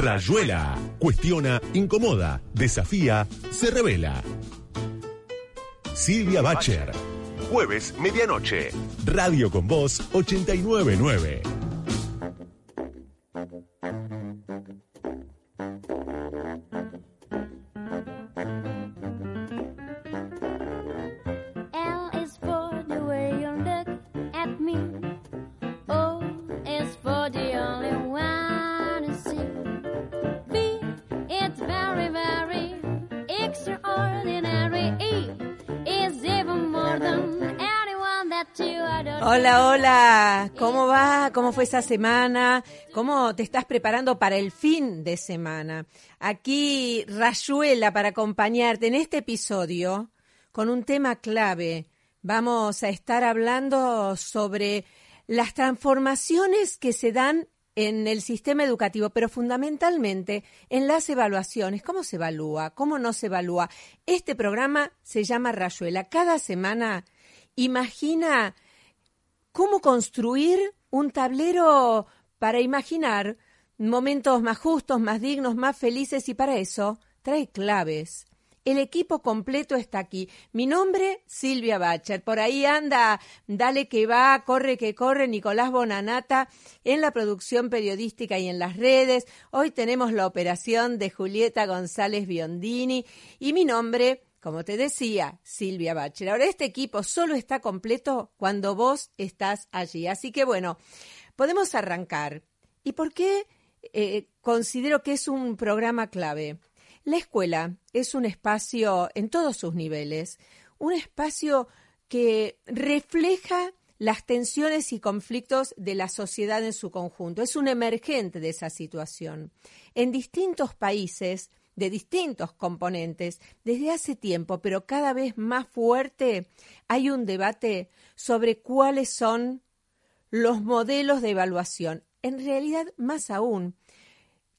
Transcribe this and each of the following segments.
Rayuela. Cuestiona, incomoda, desafía, se revela. Silvia Bacher. Jueves, medianoche. Radio con Voz 899. ¿Cómo va? ¿Cómo fue esa semana? ¿Cómo te estás preparando para el fin de semana? Aquí Rayuela para acompañarte en este episodio con un tema clave. Vamos a estar hablando sobre las transformaciones que se dan en el sistema educativo, pero fundamentalmente en las evaluaciones. ¿Cómo se evalúa? ¿Cómo no se evalúa? Este programa se llama Rayuela. Cada semana imagina cómo construir un tablero para imaginar momentos más justos, más dignos, más felices y para eso trae claves. El equipo completo está aquí. Mi nombre, Silvia Bacher. Por ahí anda, dale que va, corre que corre, Nicolás Bonanata en la producción periodística y en las redes. Hoy tenemos la operación de Julieta González Biondini y mi nombre, como te decía, Silvia Bacher. Ahora, este equipo solo está completo cuando vos estás allí. Así que bueno, podemos arrancar. ¿Y por qué eh, considero que es un programa clave? La escuela es un espacio en todos sus niveles, un espacio que refleja las tensiones y conflictos de la sociedad en su conjunto. Es un emergente de esa situación. En distintos países, de distintos componentes, desde hace tiempo, pero cada vez más fuerte, hay un debate sobre cuáles son los modelos de evaluación. En realidad, más aún,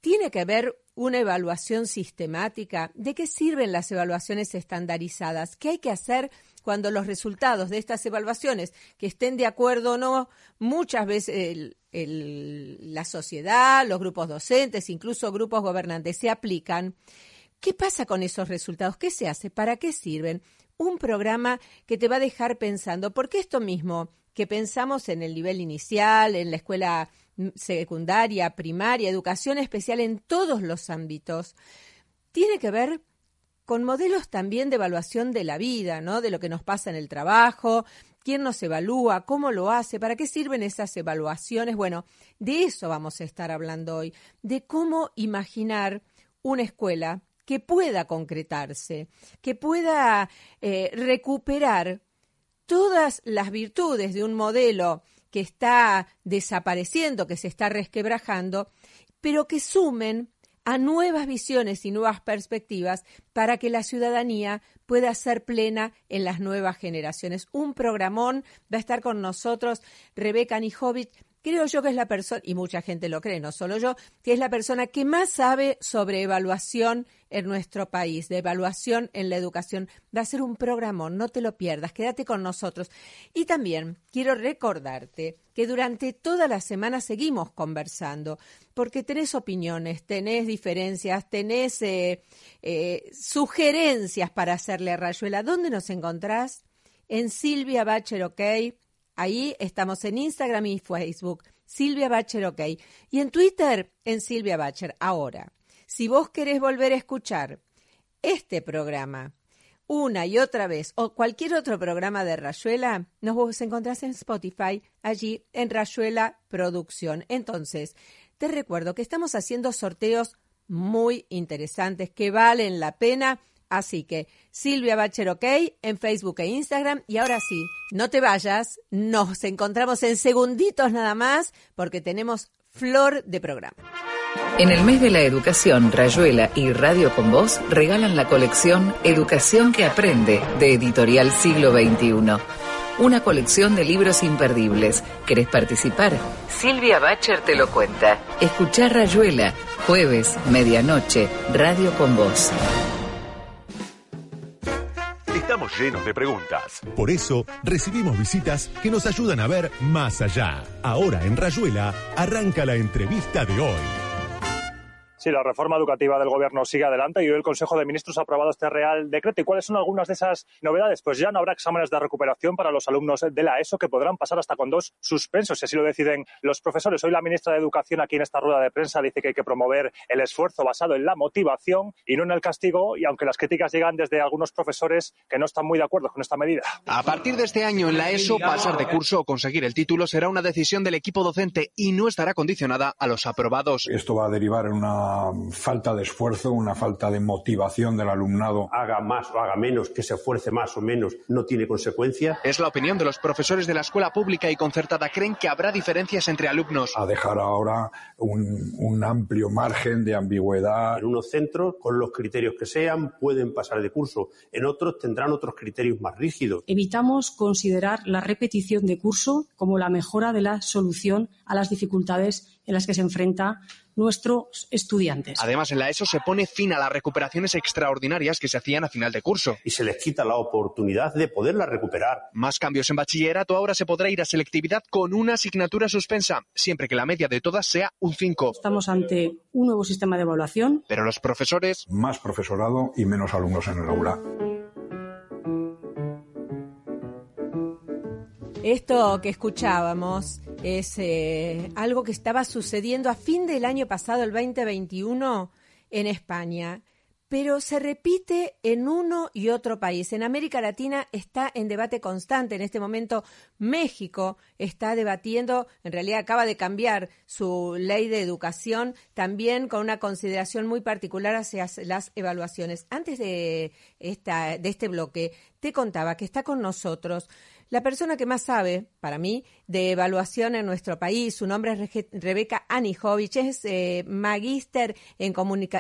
tiene que haber una evaluación sistemática. ¿De qué sirven las evaluaciones estandarizadas? ¿Qué hay que hacer cuando los resultados de estas evaluaciones, que estén de acuerdo o no, muchas veces el- la sociedad, los grupos docentes, incluso grupos gobernantes, se aplican? ¿Qué pasa con esos resultados? ¿Qué se hace? ¿Para qué sirven? Un programa que te va a dejar pensando, porque esto mismo que pensamos en el nivel inicial, en la escuela mm, secundaria, primaria, educación especial en todos los ámbitos, tiene que ver con modelos también de evaluación de la vida, ¿no? De lo que nos pasa en el trabajo, quién nos evalúa, cómo lo hace, para qué sirven esas evaluaciones. Bueno, de eso vamos a estar hablando hoy, de cómo imaginar una escuela que pueda concretarse, que pueda eh, recuperar todas las virtudes de un modelo que está desapareciendo, que se está resquebrajando, pero que sumen a nuevas visiones y nuevas perspectivas para que la ciudadanía pueda ser plena en las nuevas generaciones. Un programón va a estar con nosotros Rebeca Nijovic, creo yo que es la persona, y mucha gente lo cree, no solo yo, que es la persona que más sabe sobre evaluación en nuestro país, de evaluación en la educación. Va a ser un programón, no te lo pierdas, quédate con nosotros. Y también quiero recordarte que durante toda la semana seguimos conversando, porque tenés opiniones, tenés diferencias, tenés eh, eh, sugerencias para hacerle a Rayuela. ¿Dónde nos encontrás? En Silvia Bacher OK. Ahí estamos en Instagram y Facebook. Silvia Bacher OK. Y en Twitter, en Silvia Bacher. Ahora, si vos querés volver a escuchar este programa una y otra vez o cualquier otro programa de Rayuela, nos encontrás en Spotify, allí en Rayuela Producción. Entonces, te recuerdo que estamos haciendo sorteos muy interesantes que valen la pena. Así que Silvia Bacher OK en Facebook e Instagram. Y ahora sí, no te vayas, nos encontramos en segunditos nada más porque tenemos flor de programa. En el mes de la educación, Rayuela y Radio con Voz regalan la colección Educación que Aprende de Editorial Siglo XXI. Una colección de libros imperdibles. ¿Querés participar? Silvia Bacher te lo cuenta. Escuchá Rayuela, jueves, medianoche, Radio con Voz. Estamos llenos de preguntas. Por eso recibimos visitas que nos ayudan a ver más allá. Ahora en Rayuela arranca la entrevista de hoy. Sí, la reforma educativa del Gobierno sigue adelante y hoy el Consejo de Ministros ha aprobado este Real Decreto. ¿Y cuáles son algunas de esas novedades? Pues ya no habrá exámenes de recuperación para los alumnos de la ESO que podrán pasar hasta con dos suspensos, si así lo deciden los profesores. Hoy la ministra de Educación aquí en esta rueda de prensa dice que hay que promover el esfuerzo basado en la motivación y no en el castigo, y aunque las críticas llegan desde algunos profesores que no están muy de acuerdo con esta medida. A partir de este año en la ESO, pasar de curso o conseguir el título será una decisión del equipo docente y no estará condicionada a los aprobados. Esto va a derivar en una falta de esfuerzo, una falta de motivación del alumnado. Haga más o haga menos, que se esfuerce más o menos, no tiene consecuencia. Es la opinión de los profesores de la escuela pública y concertada. Creen que habrá diferencias entre alumnos. A dejar ahora un, un amplio margen de ambigüedad. En unos centros, con los criterios que sean, pueden pasar de curso. En otros tendrán otros criterios más rígidos. Evitamos considerar la repetición de curso como la mejora de la solución a las dificultades en las que se enfrenta nuestros estudiantes. Además, en la ESO se pone fin a las recuperaciones extraordinarias que se hacían a final de curso. Y se les quita la oportunidad de poderla recuperar. Más cambios en bachillerato. Ahora se podrá ir a selectividad con una asignatura suspensa, siempre que la media de todas sea un 5. Estamos ante un nuevo sistema de evaluación. Pero los profesores. Más profesorado y menos alumnos en el aula. Esto que escuchábamos es eh, algo que estaba sucediendo a fin del año pasado, el 2021, en España, pero se repite en uno y otro país. En América Latina está en debate constante. En este momento México está debatiendo, en realidad acaba de cambiar su ley de educación, también con una consideración muy particular hacia las evaluaciones. Antes de, esta, de este bloque, te contaba que está con nosotros la persona que más sabe, para mí, de evaluación en nuestro país, su nombre es Rebeca Anijovic, es eh, magíster en,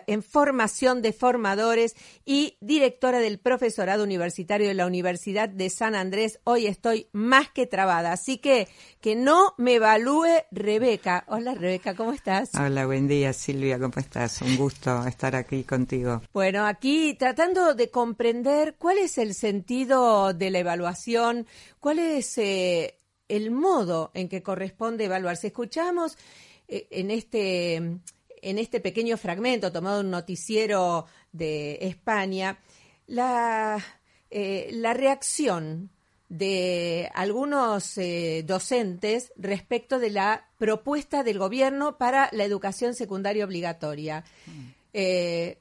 en formación de formadores y directora del profesorado universitario de la Universidad de San Andrés. Hoy estoy más que trabada, así que que no me evalúe Rebeca. Hola Rebeca, ¿cómo estás? Hola, buen día Silvia, ¿cómo estás? Un gusto estar aquí contigo. Bueno, aquí tratando de comprender cuál es el sentido de la evaluación, cuál es eh, el modo en que corresponde evaluar. Si escuchamos eh, en este en este pequeño fragmento tomado de un noticiero de España, la, eh, la reacción de algunos eh, docentes respecto de la propuesta del gobierno para la educación secundaria obligatoria. Eh,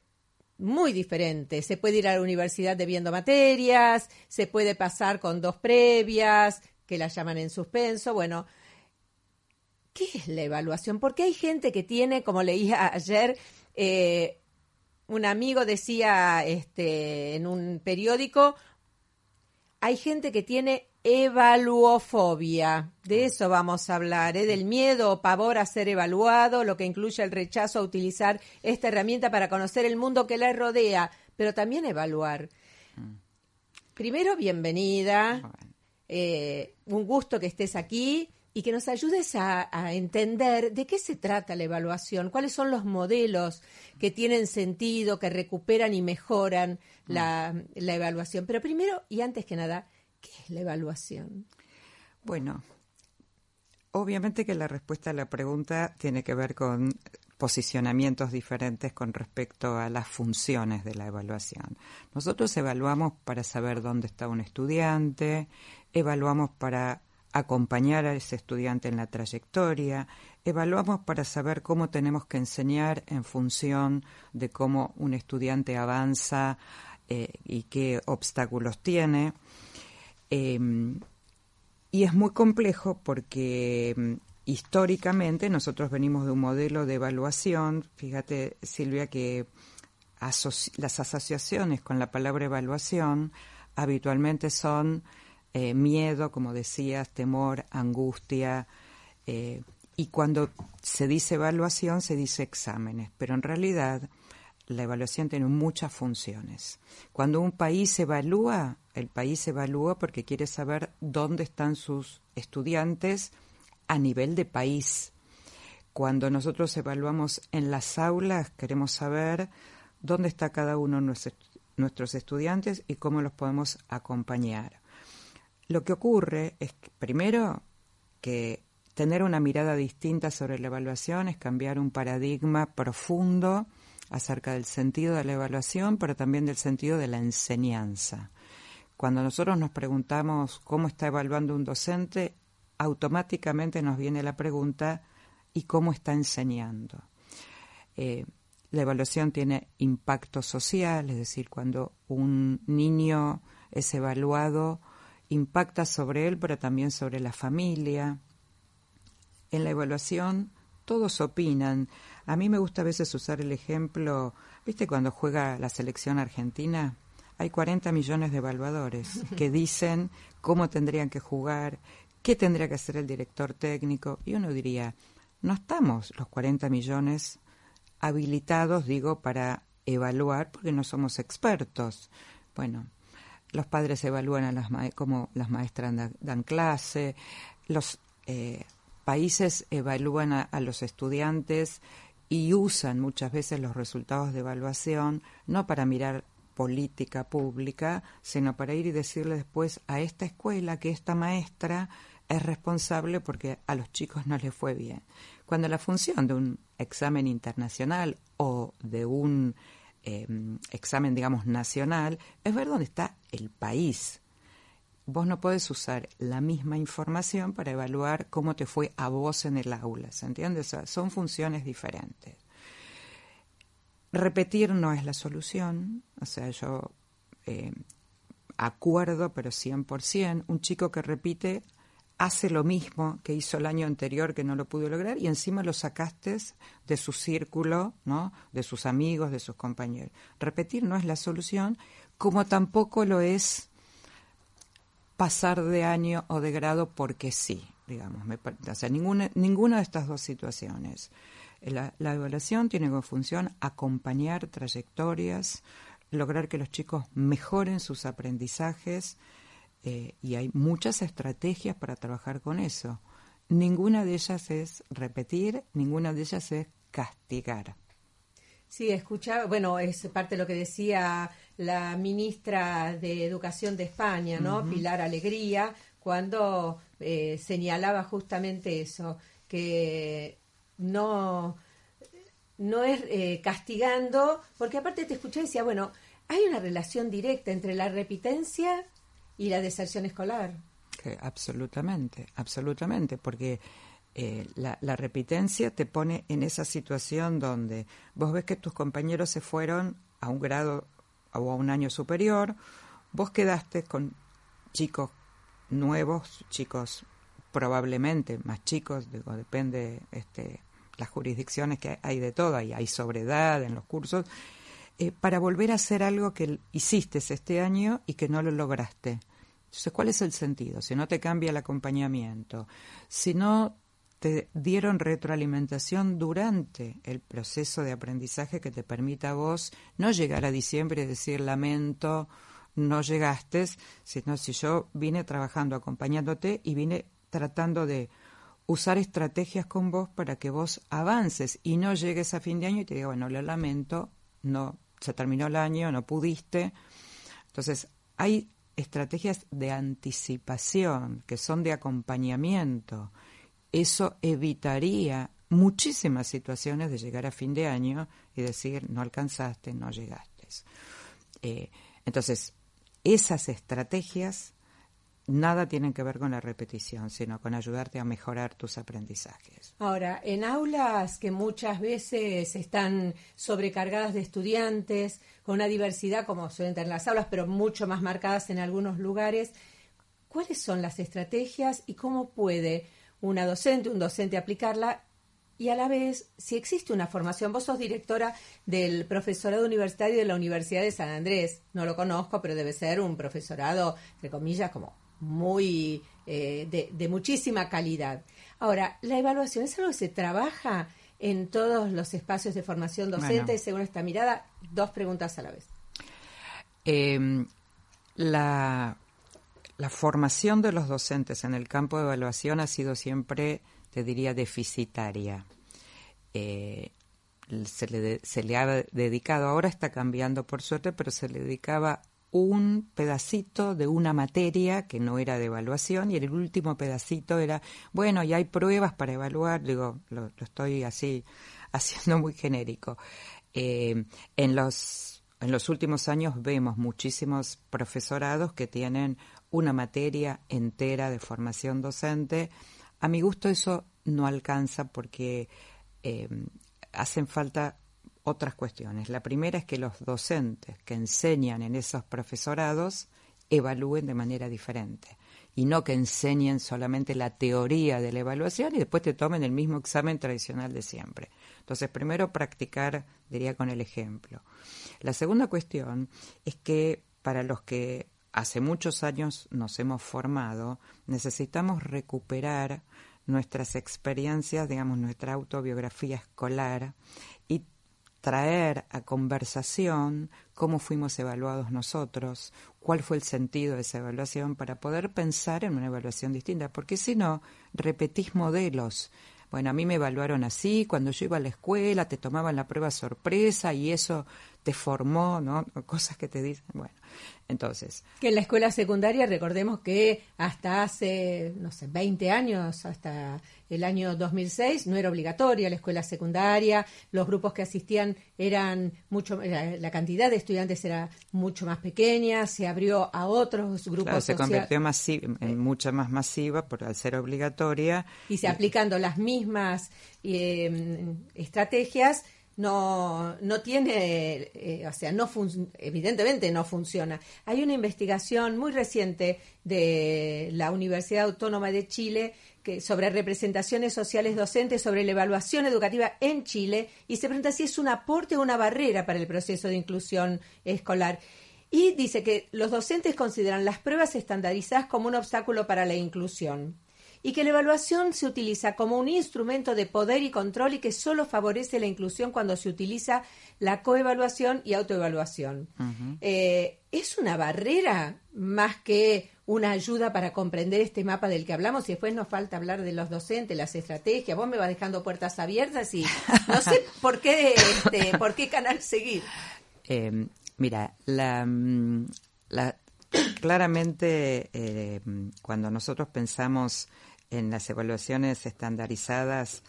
muy diferente. Se puede ir a la universidad debiendo materias, se puede pasar con dos previas, que la llaman en suspenso. Bueno, ¿qué es la evaluación? Porque hay gente que tiene, como leía ayer, eh, un amigo decía este, en un periódico, hay gente que tiene evaluofobia. De eso vamos a hablar, ¿eh? del miedo o pavor a ser evaluado, lo que incluye el rechazo a utilizar esta herramienta para conocer el mundo que la rodea, pero también evaluar. Primero, bienvenida. Eh, un gusto que estés aquí y que nos ayudes a, a, entender de qué se trata la evaluación, cuáles son los modelos que tienen sentido, que recuperan y mejoran la, la evaluación. Pero primero y antes que nada, ¿qué es la evaluación? Bueno, obviamente que la respuesta a la pregunta tiene que ver con posicionamientos diferentes con respecto a las funciones de la evaluación. Nosotros evaluamos para saber dónde está un estudiante, evaluamos para acompañar a ese estudiante en la trayectoria, evaluamos para saber cómo tenemos que enseñar en función de cómo un estudiante avanza eh, y qué obstáculos tiene. Eh, y es muy complejo porque mm, históricamente nosotros venimos de un modelo de evaluación, fíjate Silvia que las asociaciones con la palabra evaluación habitualmente son eh, miedo, como decías, temor, angustia. Eh, y cuando se dice evaluación, se dice exámenes, pero en realidad la evaluación tiene muchas funciones. Cuando un país evalúa, el país evalúa porque quiere saber dónde están sus estudiantes a nivel de país. Cuando nosotros evaluamos en las aulas, queremos saber dónde está cada uno de nuestros estudiantes y cómo los podemos acompañar. Lo que ocurre es que, primero que tener una mirada distinta sobre la evaluación es cambiar un paradigma profundo acerca del sentido de la evaluación, pero también del sentido de la enseñanza. Cuando nosotros nos preguntamos cómo está evaluando un docente, automáticamente nos viene la pregunta ¿y cómo está enseñando? Eh, la evaluación tiene impacto social, es decir, cuando un niño es evaluado, impacta sobre él, pero también sobre la familia. En la evaluación todos opinan. A mí me gusta a veces usar el ejemplo, ¿viste cuando juega la selección argentina? Hay 40 millones de evaluadores que dicen cómo tendrían que jugar, qué tendría que hacer el director técnico. Y uno diría, no estamos los 40 millones habilitados, digo, para evaluar porque no somos expertos. Bueno, los padres evalúan a las como las maestras dan, clase, los eh, países evalúan a, los estudiantes y usan muchas veces los resultados de evaluación no para mirar política pública, sino para ir y decirle después a esta escuela que esta maestra es responsable porque a los chicos no les fue bien. Cuando la función de un examen internacional o de un em, examen, digamos, nacional, es ver dónde está el país. Vos no podés usar la misma información para evaluar cómo te fue a vos en el aula, ¿se entiende? son funciones diferentes. Repetir no es la solución, o sea, yo em, acuerdo, pero 100%, un chico que repite hace lo mismo que hizo el año anterior que no lo pudo lograr y encima lo sacaste de su círculo, ¿no? de sus amigos, de sus compañeros. Repetir no es la solución, como tampoco lo es pasar de año o de grado porque sí, digamos. o sea, ninguna, ninguna de estas dos situaciones. La, la evaluación tiene como función acompañar trayectorias, lograr que los chicos mejoren sus aprendizajes, eh, y hay muchas estrategias para trabajar con eso. Ninguna de ellas es repetir, ninguna de ellas es castigar. Sí, escuchaba, bueno, es parte de lo que decía la ministra de Educación de España, ¿no? Pilar Alegría, cuando eh, señalaba justamente eso, que no, no es eh, castigando, porque aparte te escuché y decía, bueno, hay una relación directa entre la repitencia y la deserción escolar. absolutamente, absolutamente, porque eh, la, la, repitencia te pone en esa situación donde vos ves que tus compañeros se fueron a un grado o a un año superior, vos quedaste con chicos nuevos, chicos probablemente más chicos, digo, depende este, las jurisdicciones que hay de todo, y hay sobredad en los cursos, eh, para volver a hacer algo que hiciste este año y que no lo lograste. Entonces, ¿cuál es el sentido? Si no te cambia el acompañamiento, si no te dieron retroalimentación durante el proceso de aprendizaje que te permita a vos no llegar a diciembre y decir lamento, no llegaste, sino si yo vine trabajando acompañándote y vine tratando de usar estrategias con vos para que vos avances y no llegues a fin de año y te diga, bueno, lo lamento, no, se terminó el año, no pudiste. Entonces, hay estrategias de anticipación, que son de acompañamiento. Eso evitaría muchísimas situaciones de llegar a fin de año y decir no alcanzaste, no llegaste. Eh, entonces, esas estrategias nada tienen que ver con la repetición, sino con ayudarte a mejorar tus aprendizajes. Ahora, en aulas que muchas veces están sobrecargadas de estudiantes, con una diversidad como suelen tener las aulas, pero mucho más marcadas en algunos lugares, ¿cuáles son las estrategias y cómo puede una docente, un docente aplicarla? Y a la vez, si existe una formación, vos sos directora del profesorado universitario de la Universidad de San Andrés, no lo conozco, pero debe ser un profesorado, entre comillas, como muy eh, de, muchísima calidad. Ahora, la evaluación es algo que se trabaja en todos los espacios de formación docente, según esta mirada. Dos preguntas a la vez. Em, la, la formación de los docentes en el campo de evaluación ha sido siempre, te diría, deficitaria. Eh, se, le ha dedicado, ahora está cambiando por suerte, pero se le dedicaba un pedacito de una materia que no era de evaluación y el último pedacito era, bueno, y hay pruebas para evaluar, digo, lo, lo estoy así haciendo muy genérico. Eh, en los en los últimos años vemos muchísimos profesorados que tienen una materia entera de formación docente. A mi gusto eso no alcanza porque eh, hacen falta otras cuestiones. La primera es que los docentes que enseñan en esos profesorados evalúen de manera diferente y no que enseñen solamente la teoría de la evaluación y después te tomen el mismo examen tradicional de siempre. Entonces, primero practicar, diría, con el ejemplo. La segunda cuestión es que para los que hace muchos años nos hemos formado, necesitamos recuperar nuestras experiencias, digamos, nuestra autobiografía escolar y traer a conversación cómo fuimos evaluados nosotros, cuál fue el sentido de esa evaluación para poder pensar en una evaluación distinta, porque si no, repetís modelos. Bueno, a mí me evaluaron así, cuando yo iba a la escuela te tomaban la prueba sorpresa y eso te formó, ¿no? Cosas que te dicen, bueno, entonces. Que en la escuela secundaria, recordemos que hasta hace, no sé, 20 años, hasta el año 2006, no era obligatoria la escuela secundaria, los grupos que asistían eran mucho, la cantidad de estudiantes era mucho más pequeña, se abrió a otros grupos. Claro, se convirtió en mucha más masiva por al ser obligatoria. Y se aplicando las mismas eh, estrategias no, no tiene, eh, o sea, no evidentemente no funciona. Hay una investigación muy reciente de la Universidad Autónoma de Chile que, sobre representaciones sociales docentes, sobre la evaluación educativa en Chile, y se pregunta si es un aporte o una barrera para el proceso de inclusión escolar. Y dice que los docentes consideran las pruebas estandarizadas como un obstáculo para la inclusión y que la evaluación se utiliza como un instrumento de poder y control y que solo favorece la inclusión cuando se utiliza la coevaluación y autoevaluación. Eh, ¿Es una barrera más que una ayuda para comprender este mapa del que hablamos y después nos falta hablar de los docentes, las estrategias? Vos me vas dejando puertas abiertas y no sé por qué, este, por qué canal seguir. Eh, mira, la, mm, la claramente eh, cuando nosotros pensamos en las evaluaciones estandarizadas,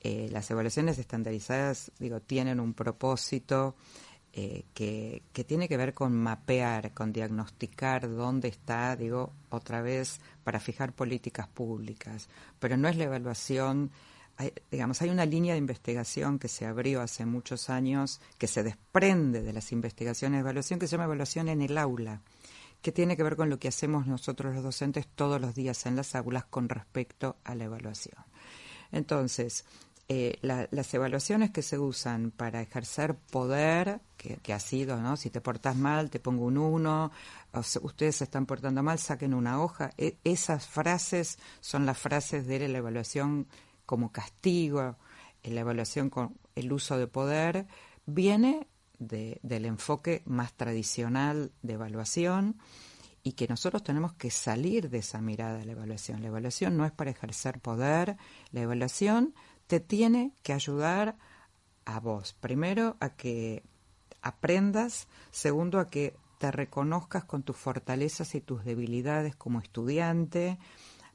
eh, las evaluaciones estandarizadas, digo, tienen un propósito eh, que, que, tiene que ver con mapear, con diagnosticar dónde está, digo, otra vez, para fijar políticas públicas. Pero no es la evaluación, digamos, hay una línea de investigación que se abrió hace muchos años, que se desprende de las investigaciones de evaluación, que se llama evaluación en el aula que tiene que ver con lo que hacemos nosotros los docentes todos los días en las aulas con respecto a la evaluación. Entonces, eh, las evaluaciones que se usan para ejercer poder, que, ha sido, ¿no? Si te portas mal, te pongo un uno, ustedes se están portando mal, saquen una hoja. E, esas frases son las frases de la evaluación como castigo, la evaluación con el uso de poder, viene del enfoque más tradicional de evaluación y que nosotros tenemos que salir de esa mirada de la evaluación. La evaluación no es para ejercer poder, la evaluación te tiene que ayudar a vos, primero a que aprendas, segundo a que te reconozcas con tus fortalezas y tus debilidades como estudiante,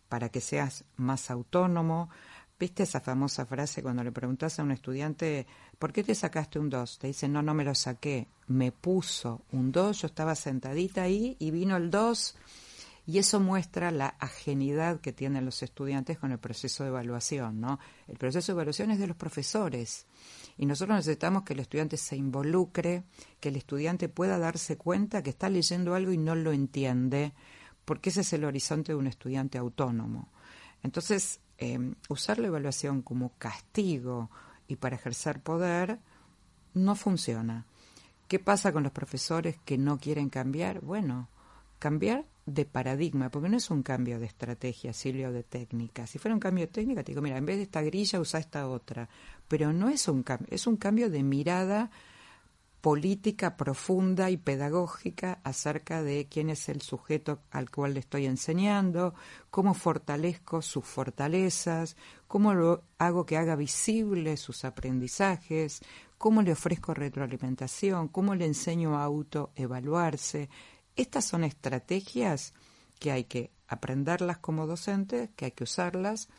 para que seas más autónomo, ¿Viste esa famosa frase cuando le preguntas a un estudiante, ¿por qué te sacaste un 2? Te dice, no, no me lo saqué, me puso un 2, yo estaba sentadita ahí y vino el 2. Y eso muestra la ajenidad que tienen los estudiantes con el proceso de evaluación, ¿no? El proceso de evaluación es de los profesores y nosotros necesitamos que el estudiante se involucre, que el estudiante pueda darse cuenta que está leyendo algo y no lo entiende, porque ese es el horizonte de un estudiante autónomo. Entonces, Em, usar la evaluación como castigo y para ejercer poder no funciona. ¿Qué pasa con los profesores que no quieren cambiar? Bueno, cambiar de paradigma, porque no es un cambio de estrategia, Silvio, de técnica. Si fuera un cambio de técnica, te digo, mira, en vez de esta grilla usa esta otra. Pero no es un cambio, es un cambio de mirada política profunda y pedagógica acerca de quién es el sujeto al cual le estoy enseñando, cómo fortalezco sus fortalezas, cómo lo hago que haga visibles sus aprendizajes, cómo le ofrezco retroalimentación, cómo le enseño a autoevaluarse. estas son estrategias que hay que aprenderlas como docentes, que hay que usarlas,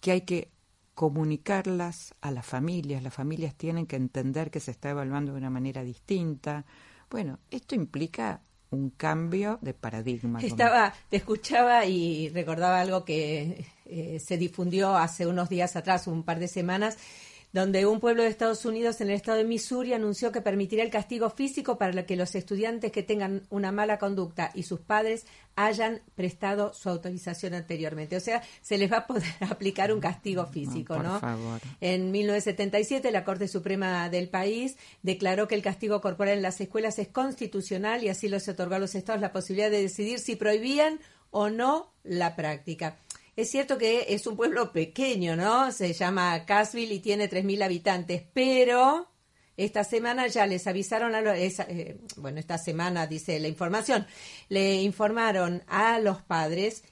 que hay que comunicarlas a las familias. Las familias tienen que entender que se está evaluando de una manera distinta. Bueno, esto implica un cambio de paradigma. Estaba, te escuchaba y recordaba algo que eh, se difundió hace unos días atrás, un par de semanas, donde un pueblo de Estados Unidos en el estado de Missouri anunció que permitirá el castigo físico para que los estudiantes que tengan una mala conducta y sus padres hayan prestado su autorización anteriormente. O sea, se les va a poder aplicar un castigo físico, por ¿no? favor. En 1977, la Corte Suprema del país declaró que el castigo corporal en las escuelas es constitucional y así los otorgó a los estados la posibilidad de decidir si prohibían o no la práctica. Es cierto que es un pueblo pequeño, ¿no? Se llama Cassville y tiene 3.000 habitantes, pero esta semana ya les avisaron a los, eh, bueno, esta semana dice la información, le informaron a los padres,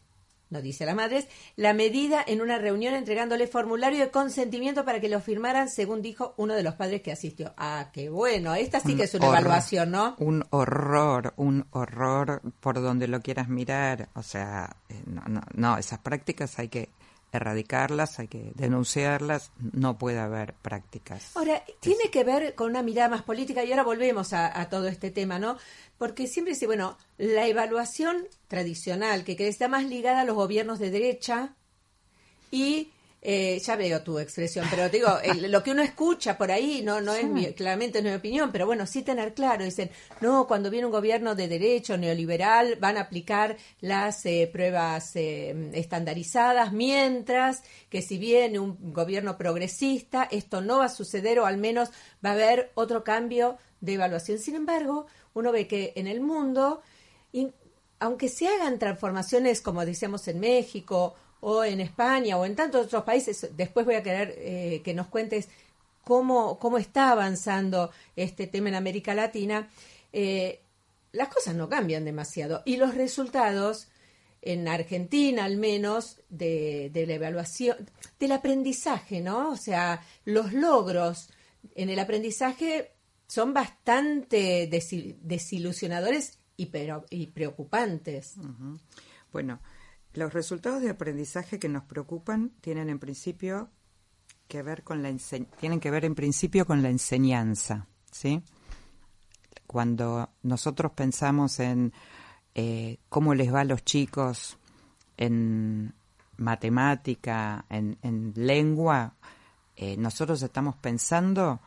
no dice a las madres, la medida en una reunión entregándole formulario de consentimiento para que lo firmaran, según dijo uno de los padres que asistió. Ah, qué bueno, esta sí Un que es una horror, evaluación, ¿no? Un horror, un horror por donde lo quieras mirar. O sea, eh, no, no, no, esas prácticas hay que erradicarlas, hay que denunciarlas. No puede haber prácticas. Ahora, tiene que ver con una mirada más política y ahora volvemos a, a todo este tema, ¿no? Porque siempre dice, bueno, la evaluación tradicional, que está más ligada a los gobiernos de derecha y eh, ya veo tu expresión, pero te digo, el- lo que uno escucha por ahí no, no es mi, claramente no es mi opinión, pero bueno, sí tener claro, dicen, no, cuando viene un gobierno de derecho neoliberal van a aplicar las eh, pruebas eh, estandarizadas, mientras que si viene un gobierno progresista, esto no va a suceder o al menos va a haber otro cambio de evaluación. Sin embargo, uno ve que en el mundo, in- aunque se hagan transformaciones, como decíamos en México o en España o en tantos otros países, después voy a querer eh, que nos cuentes cómo, cómo está avanzando este tema en América Latina, eh, las cosas no cambian demasiado. Y los resultados, en Argentina al menos, de, de la evaluación, del aprendizaje, ¿no? O sea, los logros en el aprendizaje son bastante desi- desilusionadores y, pero- y preocupantes. Bueno, los resultados de aprendizaje que nos preocupan tienen en principio que ver con la tienen que ver en principio con la enseñanza, ¿sí? Cuando nosotros pensamos en eh, cómo les va a los chicos en matemática, en, en lengua, eh, nosotros estamos pensando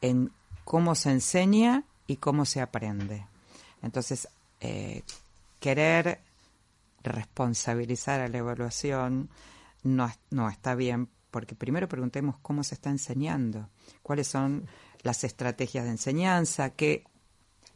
en cómo se enseña y cómo se aprende. Entonces, eh, querer responsabilizar a la evaluación no, no está bien, porque primero preguntemos cómo se está enseñando, cuáles son las estrategias de enseñanza, qué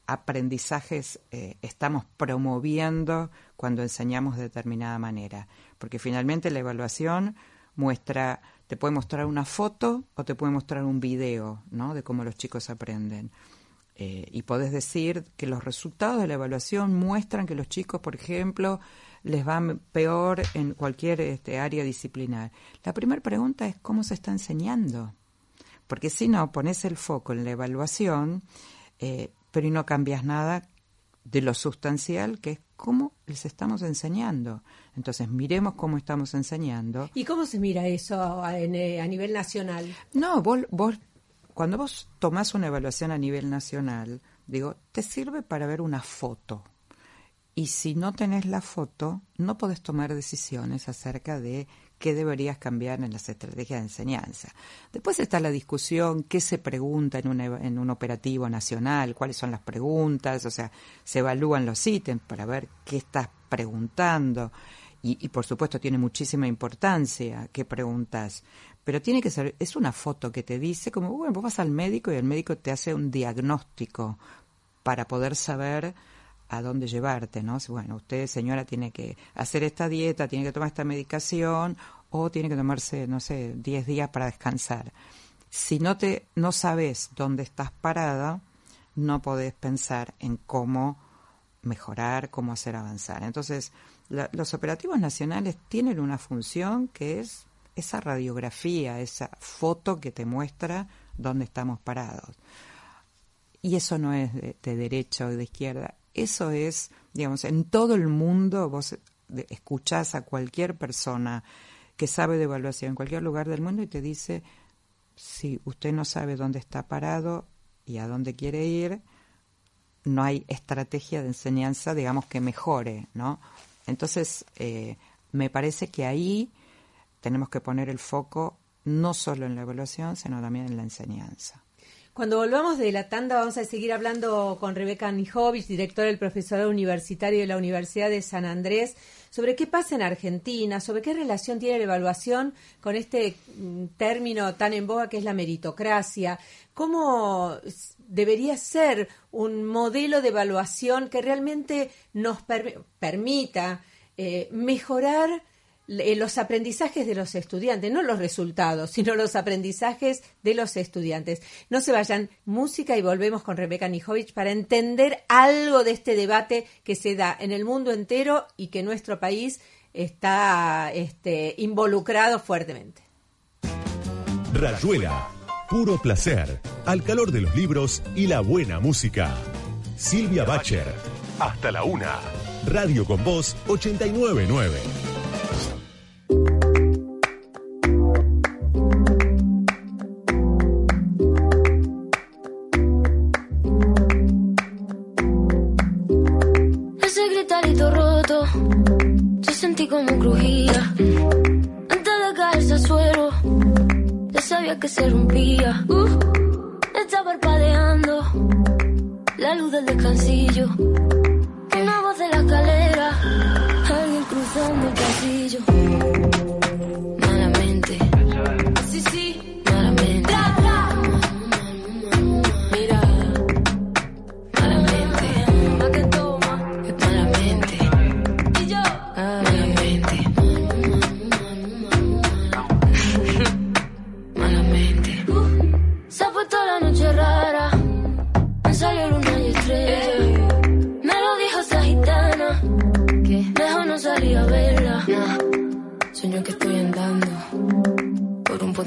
aprendizajes eh, estamos promoviendo cuando enseñamos de determinada manera. Porque finalmente la evaluación muestra, te puede mostrar una foto o te puede mostrar un video, ¿no? De cómo los chicos aprenden. Eh, y podés decir que los resultados de la evaluación muestran que los chicos, por ejemplo, les va peor en cualquier este, área disciplinar. La primera pregunta es cómo se está enseñando. Porque si no, pones el foco en la evaluación, eh, pero y no cambias nada de lo sustancial, que es cómo les estamos enseñando. Entonces, miremos cómo estamos enseñando. ¿Y cómo se mira eso a, eh, a nivel nacional? No, vos, vos, cuando vos tomás una evaluación a nivel nacional, digo, te sirve para ver una foto. Y si no tenés la foto, no podés tomar decisiones acerca de qué deberías cambiar en las estrategias de enseñanza. Después está la discusión, qué se pregunta en un, eva- en un operativo nacional, cuáles son las preguntas, o sea, se evalúan los ítems para ver qué estás preguntando. Y, y, por supuesto tiene muchísima importancia qué preguntas, pero tiene que ser, es una foto que te dice como, bueno, vos vas al médico y el médico te hace un diagnóstico para poder saber a dónde llevarte, ¿no? Bueno, usted, señora, tiene que hacer esta dieta, tiene que tomar esta medicación o tiene que tomarse, no sé, 10 días para descansar. Si no te no sabes dónde estás parada, no podés pensar en cómo mejorar, cómo hacer avanzar. Entonces, la- los operativos nacionales tienen una función que es esa radiografía, esa foto que te muestra dónde estamos parados. Y eso no es de derecha o de izquierda, Eso es, digamos, en todo el mundo vos escuchás a cualquier persona que sabe de evaluación en cualquier lugar del mundo y te dice, si usted no sabe dónde está parado y a dónde quiere ir, no hay estrategia de enseñanza, digamos, que mejore, ¿no? Entonces, eh, me parece que ahí tenemos que poner el foco no solo en la evaluación, sino también en la enseñanza. Cuando volvamos de la tanda vamos a seguir hablando con Rebeca Nijovic, directora del profesorado universitario de la Universidad de San Andrés, sobre qué pasa en Argentina, sobre qué relación tiene la evaluación con este mm, término tan en boga que es la meritocracia, cómo debería ser un modelo de evaluación que realmente nos permita eh, mejorar los aprendizajes de los estudiantes, no los resultados, sino los aprendizajes de los estudiantes. No se vayan, música y volvemos con Rebeca Nijovic para entender algo de este debate que se da en el mundo entero y que nuestro país está este, involucrado fuertemente. Rayuela, puro placer, al calor de los libros y la buena música. Silvia Bacher, hasta la una. Radio con Voz 899. Como crujía. Antes de caerse al suelo, ya sabía que se rompía. Uh, está parpadeando la luz del descansillo. Una voz de la escalera, alguien cruzando el pasillo.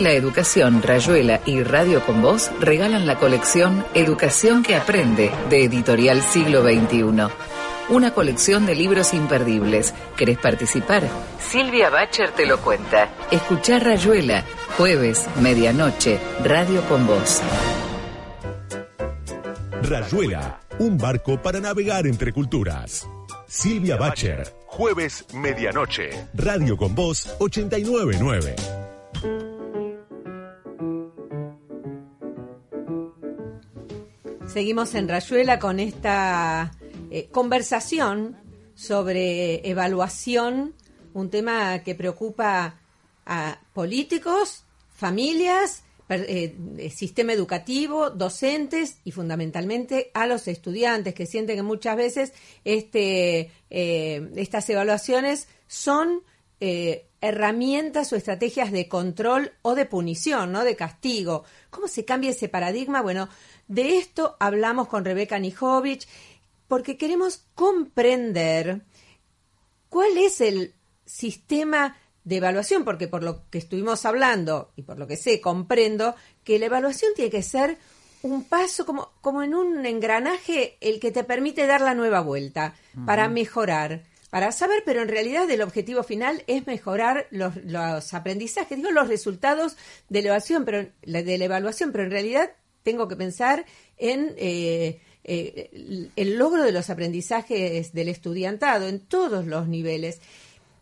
La Educación, Rayuela y Radio con Voz regalan la colección Educación que Aprende de Editorial Siglo XXI. Una colección de libros imperdibles. ¿Querés participar? Silvia Bacher te lo cuenta. Escuchar Rayuela, jueves, medianoche, Radio con Voz. Rayuela, un barco para navegar entre culturas. Silvia Bacher, jueves, medianoche, Radio con Voz 899. Seguimos en Rayuela con esta eh, conversación sobre evaluación, un tema que preocupa a políticos, familias, eh, sistema educativo, docentes y fundamentalmente a los estudiantes que sienten que muchas veces este, eh, estas evaluaciones son herramientas o estrategias de control o de punición, ¿no? De castigo. ¿Cómo se cambia ese paradigma? Bueno, de esto hablamos con Rebeca Nijovic porque queremos comprender cuál es el sistema de evaluación, porque por lo que estuvimos hablando y por lo que sé, comprendo que la evaluación tiene que ser un paso como, como en un engranaje el que te permite dar la nueva vuelta para mejorar, para saber, pero en realidad el objetivo final es mejorar los, los aprendizajes, digo los resultados de evaluación, pero de la evaluación, pero en realidad tengo que pensar en eh, eh, el logro de los aprendizajes del estudiantado en todos los niveles.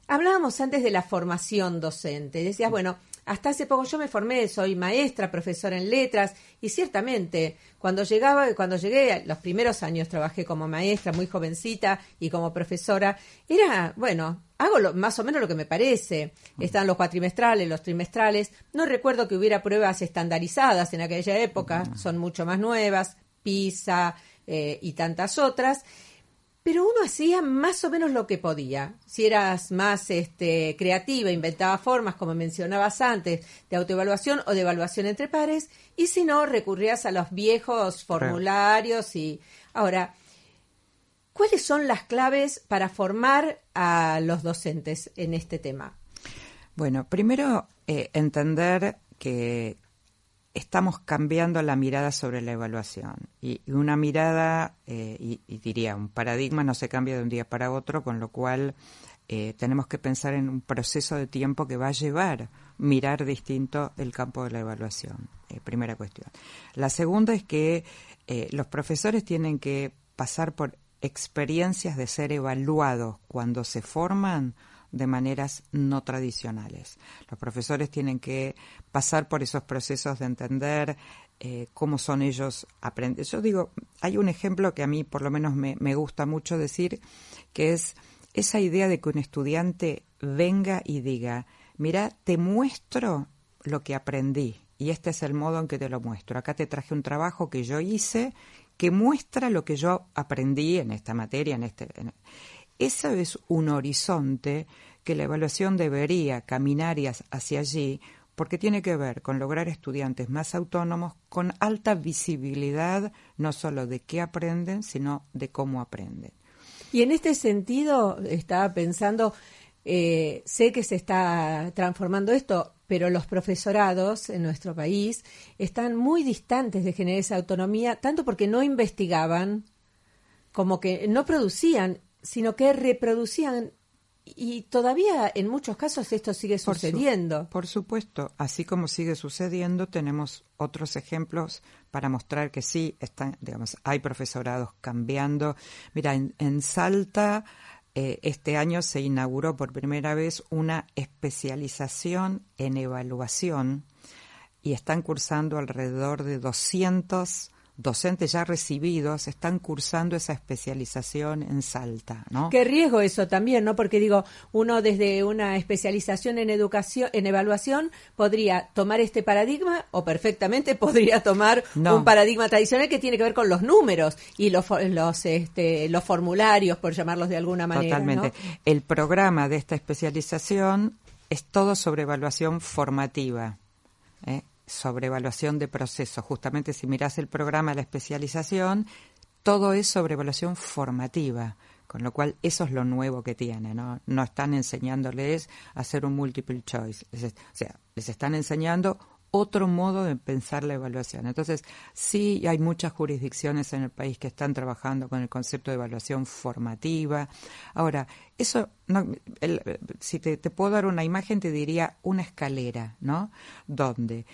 Hablábamos antes de la formación docente. Decías, bueno, hasta hace poco yo me formé, soy maestra, profesora en letras, y ciertamente cuando llegaba, cuando llegué, los primeros años trabajé como maestra, muy jovencita, y como profesora, era, bueno, hago lo, más o menos lo que me parece. Están los cuatrimestrales, los trimestrales. No recuerdo que hubiera pruebas estandarizadas en aquella época, son mucho más nuevas, PISA eh, y tantas otras pero uno hacía más o menos lo que podía. Si eras más este, creativa, inventaba formas, como mencionabas antes, de autoevaluación o de evaluación entre pares, y si no, recurrías a los viejos formularios y... Ahora, ¿cuáles son las claves para formar a los docentes en este tema? Bueno, primero eh, entender que estamos cambiando la mirada sobre la evaluación. Y, una mirada, eh, y, diría, un paradigma no se cambia de un día para otro, con lo cual eh, tenemos que pensar en un proceso de tiempo que va a llevar mirar distinto el campo de la evaluación. Primera cuestión. La segunda es que los profesores tienen que pasar por experiencias de ser evaluados cuando se forman de maneras no tradicionales. Los profesores tienen que pasar por esos procesos de entender eh, cómo son ellos aprenden. Yo digo, hay un ejemplo que a mí por lo menos me, me gusta mucho decir, que es esa idea de que un estudiante venga y diga, mira, te muestro lo que aprendí y este es el modo en que te lo muestro. Acá te traje un trabajo que yo hice que muestra lo que yo aprendí en esta materia, en este... Ese es un horizonte que la evaluación debería caminar hacia allí porque tiene que ver con lograr estudiantes más autónomos con alta visibilidad no solo de qué aprenden, sino de cómo aprenden. Y en este sentido, estaba pensando, eh, sé que se está transformando esto, pero los profesorados en nuestro país están muy distantes de generar esa autonomía, tanto porque no investigaban, como que no producían sino que reproducían y todavía en muchos casos esto sigue sucediendo. Por, supuesto, así como sigue sucediendo, tenemos otros ejemplos para mostrar que sí, están, digamos, hay profesorados cambiando. Mira, en, Salta eh, este año se inauguró por primera vez una especialización en evaluación y están cursando alrededor de 200 docentes ya recibidos están cursando esa especialización en Salta, ¿no? Qué riesgo eso también, ¿no? Porque digo, uno desde una especialización en educación, en evaluación, podría tomar este paradigma o perfectamente podría tomar un paradigma tradicional que tiene que ver con los números y los los este, los formularios, por llamarlos de alguna manera. Totalmente. El programa de esta especialización es todo sobre evaluación formativa. ¿eh? Sobre evaluación de procesos. Justamente si miras el programa de la especialización, todo es sobre evaluación formativa, con lo cual eso es lo nuevo que tiene, ¿no? No están enseñándoles a hacer un multiple choice, o sea, les están enseñando otro modo de pensar la evaluación. Entonces, sí hay muchas jurisdicciones en el país que están trabajando con el concepto de evaluación formativa. Ahora, eso, no, si te, te, puedo dar una imagen, te diría una escalera, ¿no? Donde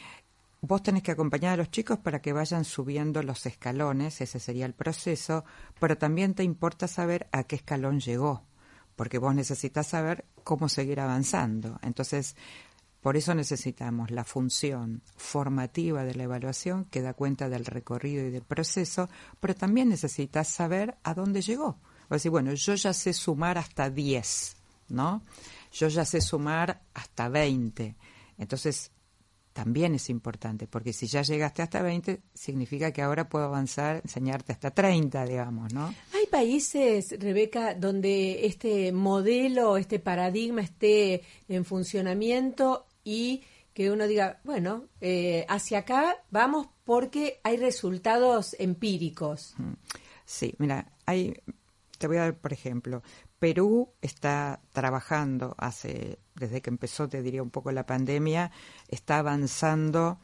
vos tenés que acompañar a los chicos para que vayan subiendo los escalones, ese sería el proceso, pero también te importa saber a qué escalón llegó, porque vos necesitas saber cómo seguir avanzando. Entonces, por eso necesitamos la función formativa de la evaluación que da cuenta del recorrido y del proceso, pero también necesitas saber a dónde llegó. O decir, bueno, yo ya sé sumar hasta 10, ¿no? Yo ya sé sumar hasta 20. Entonces, también es importante, porque si ya llegaste hasta 20, significa que ahora puedo avanzar, enseñarte hasta 30, digamos, ¿no? Hay países, Rebeca, donde este modelo, este paradigma esté en funcionamiento y que uno diga, bueno, eh, hacia acá vamos porque hay resultados empíricos. Sí, mira, hay te voy a dar, por ejemplo, Perú está trabajando hace, desde que empezó, te diría un poco la pandemia, está avanzando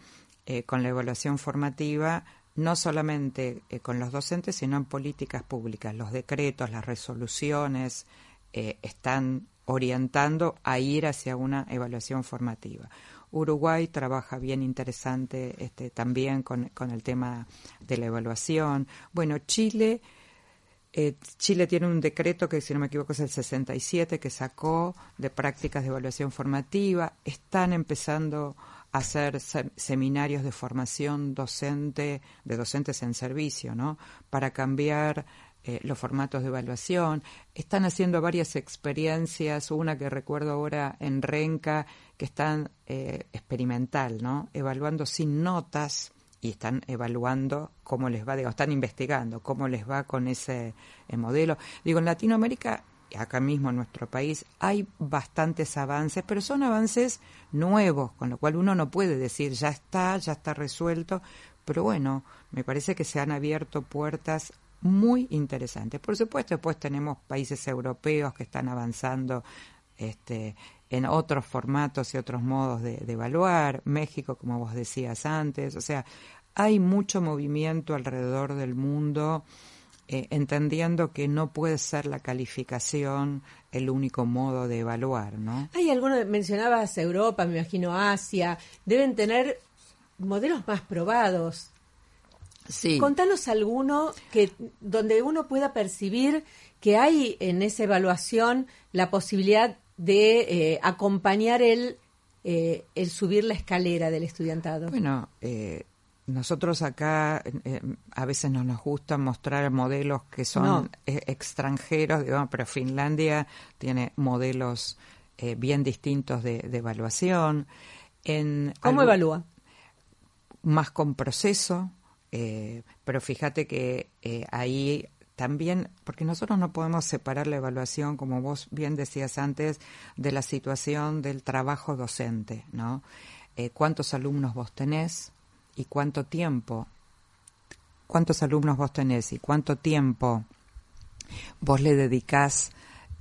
eh, con la evaluación formativa, no solamente eh, con los docentes, sino en políticas públicas. Los decretos, las resoluciones eh, están orientando a ir hacia una evaluación formativa. Uruguay trabaja bien interesante este, también con, con el tema de la evaluación. Bueno, Chile eh, Chile tiene un decreto que, si no me equivoco, es el 67, que sacó de prácticas de evaluación formativa. Están empezando a hacer seminarios de formación docente, de docentes en servicio, ¿no? Para cambiar eh, los formatos de evaluación. Están haciendo varias experiencias, una que recuerdo ahora en Renca, que están eh, experimental, ¿no? Evaluando sin notas y están evaluando cómo les va, digo, están investigando cómo les va con ese eh, modelo. Digo, en Latinoamérica, acá mismo en nuestro país, hay bastantes avances, pero son avances nuevos, con lo cual uno no puede decir ya está, ya está resuelto, pero bueno, me parece que se han abierto puertas muy interesantes. Por supuesto, después tenemos países europeos que están avanzando este, en otros formatos y otros modos de, evaluar, México, como vos decías antes, o sea, hay mucho movimiento alrededor del mundo, eh, entendiendo que no puede ser la calificación el único modo de evaluar, ¿no? Hay algunos, mencionabas Europa, me imagino Asia, deben tener modelos más probados. Sí. Contanos alguno que donde uno pueda percibir que hay en esa evaluación la posibilidad de eh, acompañar el, eh, el subir la escalera del estudiantado? Bueno, eh, nosotros acá a veces no nos gusta mostrar modelos que son extranjeros, digamos, pero Finlandia tiene modelos bien distintos de, evaluación. En ¿Cómo evalúa? Más con proceso, pero fíjate que ahí también, porque nosotros no podemos separar la evaluación, como vos bien decías antes, de la situación del trabajo docente, ¿no? Eh, ¿Cuántos alumnos vos tenés y cuánto tiempo? ¿Cuántos alumnos vos tenés y cuánto tiempo vos le dedicás?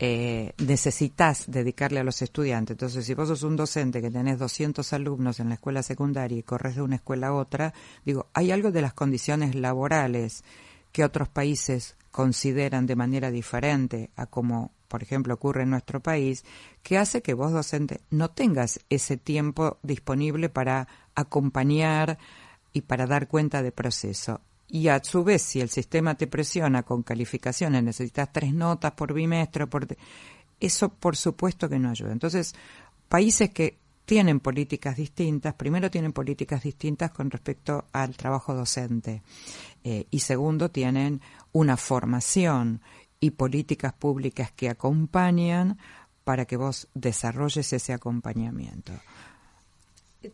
Eh, necesitas dedicarle a los estudiantes. Entonces, si vos sos un docente que tenés 200 alumnos en la escuela secundaria y corres de una escuela a otra, digo, hay algo de las condiciones laborales que otros países consideran de manera diferente a como, por ejemplo, ocurre en nuestro país, que hace que vos docente no tengas ese tiempo disponible para acompañar y para dar cuenta de proceso. Y a su vez, si el sistema te presiona con calificaciones, necesitas tres notas por bimestre, por eso por supuesto que no ayuda. Entonces, países que tienen políticas distintas, primero tienen políticas distintas con respecto al trabajo docente eh, y segundo tienen una formación y políticas públicas que acompañan para que vos desarrolles ese acompañamiento.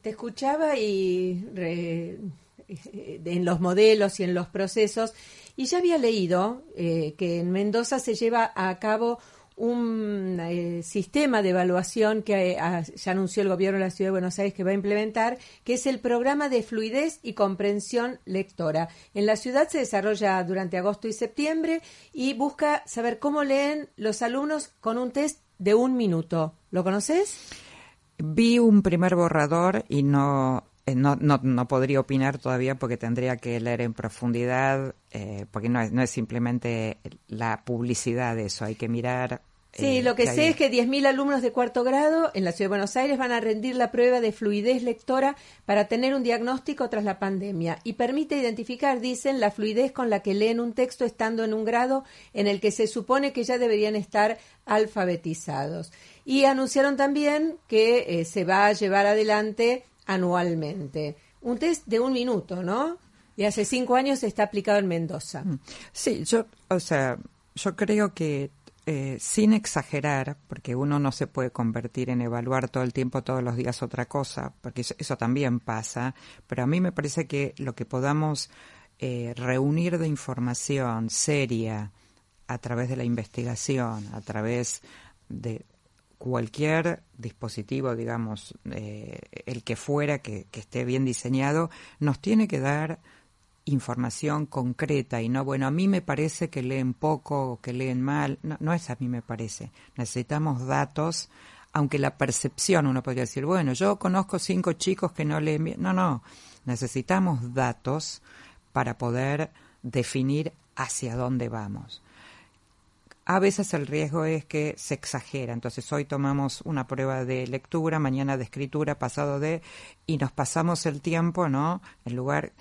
Te escuchaba y eh, en los modelos y en los procesos y ya había leído eh, que en Mendoza se lleva a cabo un eh, sistema de evaluación que eh, ya anunció el gobierno de la Ciudad de Buenos Aires que va a implementar, que es el programa de fluidez y comprensión lectora. En la ciudad se desarrolla durante agosto y septiembre y busca saber cómo leen los alumnos con un test de un minuto. ¿Lo conoces? Vi un primer borrador y no eh, no, no, podría opinar todavía porque tendría que leer en profundidad, porque no es, no es simplemente la publicidad de eso, hay que mirar Sí, eh, lo que, sé es que 10.000 alumnos de cuarto grado en la Ciudad de Buenos Aires van a rendir la prueba de fluidez lectora para tener un diagnóstico tras la pandemia y permite identificar, dicen, la fluidez con la que leen un texto estando en un grado en el que se supone que ya deberían estar alfabetizados. Y anunciaron también que eh, se va a llevar adelante anualmente. Un test de un minuto, ¿no? Y hace cinco años está aplicado en Mendoza. Mm. Sí, yo, o sea, yo creo que eh, sin exagerar, porque uno no se puede convertir en evaluar todo el tiempo, todos los días otra cosa, porque eso, también pasa, pero a mí me parece que lo que podamos eh, reunir de información seria a través de la investigación, a través de cualquier dispositivo, digamos, eh, el que fuera, que esté bien diseñado, nos tiene que dar información concreta y no, bueno, a mí me parece que leen poco o que leen mal, no, no es a mí me parece. Necesitamos datos, aunque la percepción uno podría decir, bueno, yo conozco cinco chicos que no leen bien. No, no, necesitamos datos para poder definir hacia dónde vamos. A veces el riesgo es que se exagera. Entonces hoy tomamos una prueba de lectura, mañana de escritura, pasado de, y nos pasamos el tiempo, ¿no? En lugar,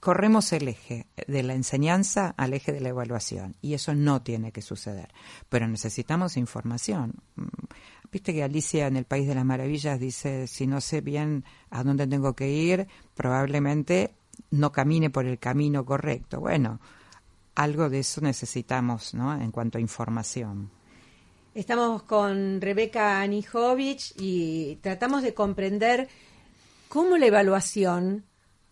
corremos el eje de la enseñanza al eje de la evaluación y eso no tiene que suceder. Pero necesitamos información. Mm, viste que Alicia en el País de las Maravillas dice, si no sé bien a dónde tengo que ir, probablemente no camine por el camino correcto. Bueno, algo de eso necesitamos, ¿no? En cuanto a información. Estamos con Rebeca Anijovic y tratamos de comprender cómo la evaluación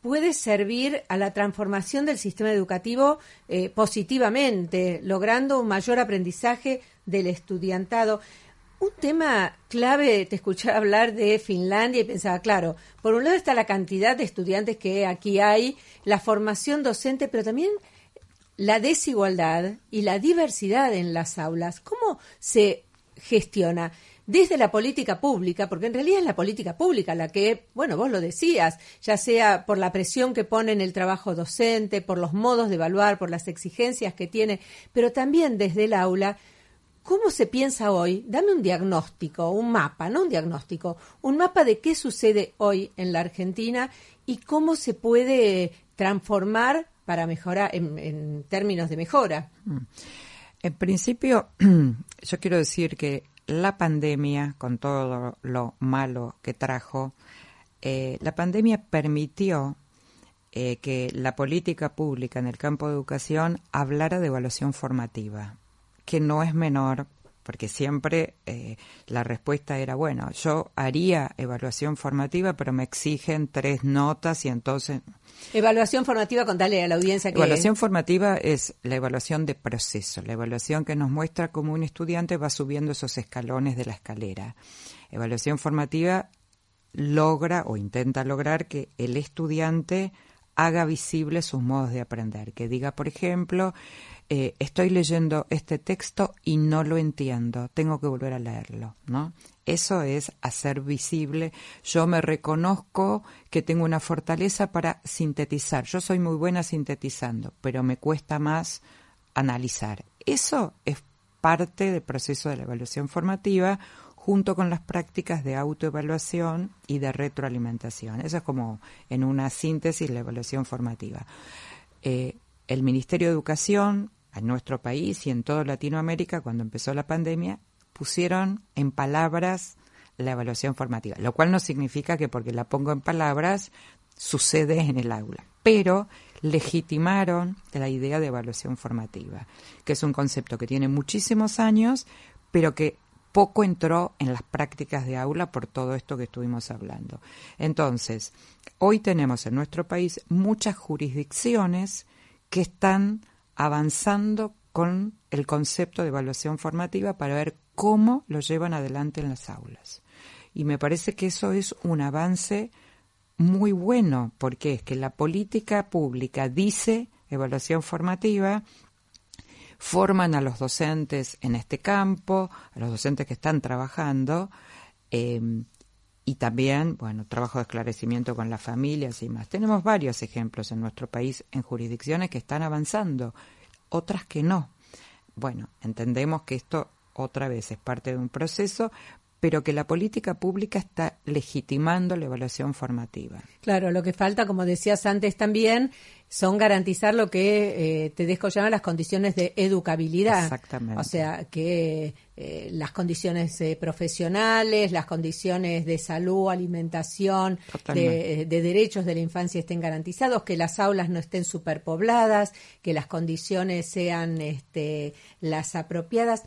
puede servir a la transformación del sistema educativo eh, positivamente, logrando un mayor aprendizaje del estudiantado. Un tema clave, te escuché hablar de Finlandia y pensaba, claro, por un lado está la cantidad de estudiantes que aquí hay, la formación docente, pero también la desigualdad y la diversidad en las aulas. ¿Cómo se gestiona? Desde la política pública, porque en realidad es la política pública la que, bueno, vos lo decías, ya sea por la presión que pone en el trabajo docente, por los modos de evaluar, por las exigencias que tiene, pero también desde el aula, ¿cómo se piensa hoy? Dame un diagnóstico, un mapa, no un diagnóstico, un mapa de qué sucede hoy en la Argentina y cómo se puede transformar para mejorar, en, en términos de mejora. Mm. En principio, yo quiero decir que la pandemia, con todo lo malo que trajo, eh, la pandemia permitió eh, que la política pública en el campo de educación hablara de evaluación formativa, que no es menor, porque siempre eh, la respuesta era, bueno, yo haría evaluación formativa, pero me exigen tres notas y entonces Evaluación formativa, contale a la audiencia que Evaluación formativa es la evaluación de proceso, la evaluación que nos muestra cómo un estudiante va subiendo esos escalones de la escalera. Evaluación formativa logra o intenta lograr que el estudiante haga visible sus modos de aprender, que diga, por ejemplo, eh, estoy leyendo este texto y no lo entiendo, tengo que volver a leerlo, ¿no? Eso es hacer visible. Yo me reconozco que tengo una fortaleza para sintetizar. Yo soy muy buena sintetizando, pero me cuesta más analizar. Eso es parte del proceso de la evaluación formativa junto con las prácticas de autoevaluación y de retroalimentación. Eso es como en una síntesis la evaluación formativa. Eh, el Ministerio de Educación en nuestro país y en toda Latinoamérica, cuando empezó la pandemia, pusieron en palabras la evaluación formativa, lo cual no significa que porque la pongo en palabras sucede en el aula, pero legitimaron la idea de evaluación formativa, que es un concepto que tiene muchísimos años, pero que poco entró en las prácticas de aula por todo esto que estuvimos hablando. Entonces, hoy tenemos en nuestro país muchas jurisdicciones que están avanzando con el concepto de evaluación formativa para ver cómo lo llevan adelante en las aulas. Y me parece que eso es un avance muy bueno, porque es que la política pública dice evaluación formativa, forman a los docentes en este campo, a los docentes que están trabajando, em, y también, bueno, trabajo de esclarecimiento con las familias y más. Tenemos varios ejemplos en nuestro país en jurisdicciones que están avanzando, otras que no. Bueno, entendemos que esto otra vez es parte de un proceso, pero que la política pública está legitimando la evaluación formativa. Claro, lo que falta, como decías antes también, son garantizar lo que eh, te dejo llamar las condiciones de educabilidad. Exactamente. O sea, que eh, las condiciones eh, profesionales, las condiciones de salud, alimentación, de, de, derechos de la infancia estén garantizados, que las aulas no estén superpobladas, que las condiciones sean este, las apropiadas.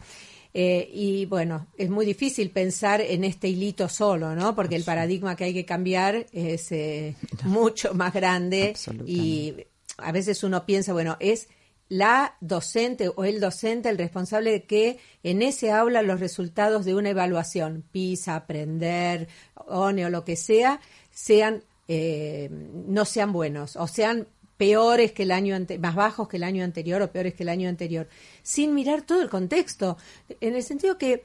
Eh, y bueno, es muy difícil pensar en este hilito solo, ¿no? Porque el paradigma que hay que cambiar es eh, mucho más grande y a veces uno piensa, bueno, es la docente o el docente el responsable de que en ese aula los resultados de una evaluación, PISA, aprender, ONE o lo que sea, sean eh, no sean buenos o sean peores que el año ante- más bajos que el año anterior o peores que el año anterior, sin mirar todo el contexto, en el sentido que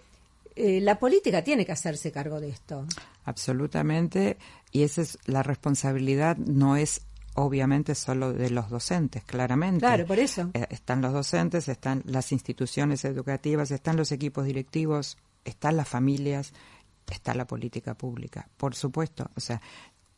eh, la política tiene que hacerse cargo de esto. Absolutamente, y esa es la responsabilidad, no es obviamente solo de los docentes, claramente. Claro, por eso. Eh, están los docentes, están las instituciones educativas, están los equipos directivos, están las familias, está la política pública, por supuesto. O sea,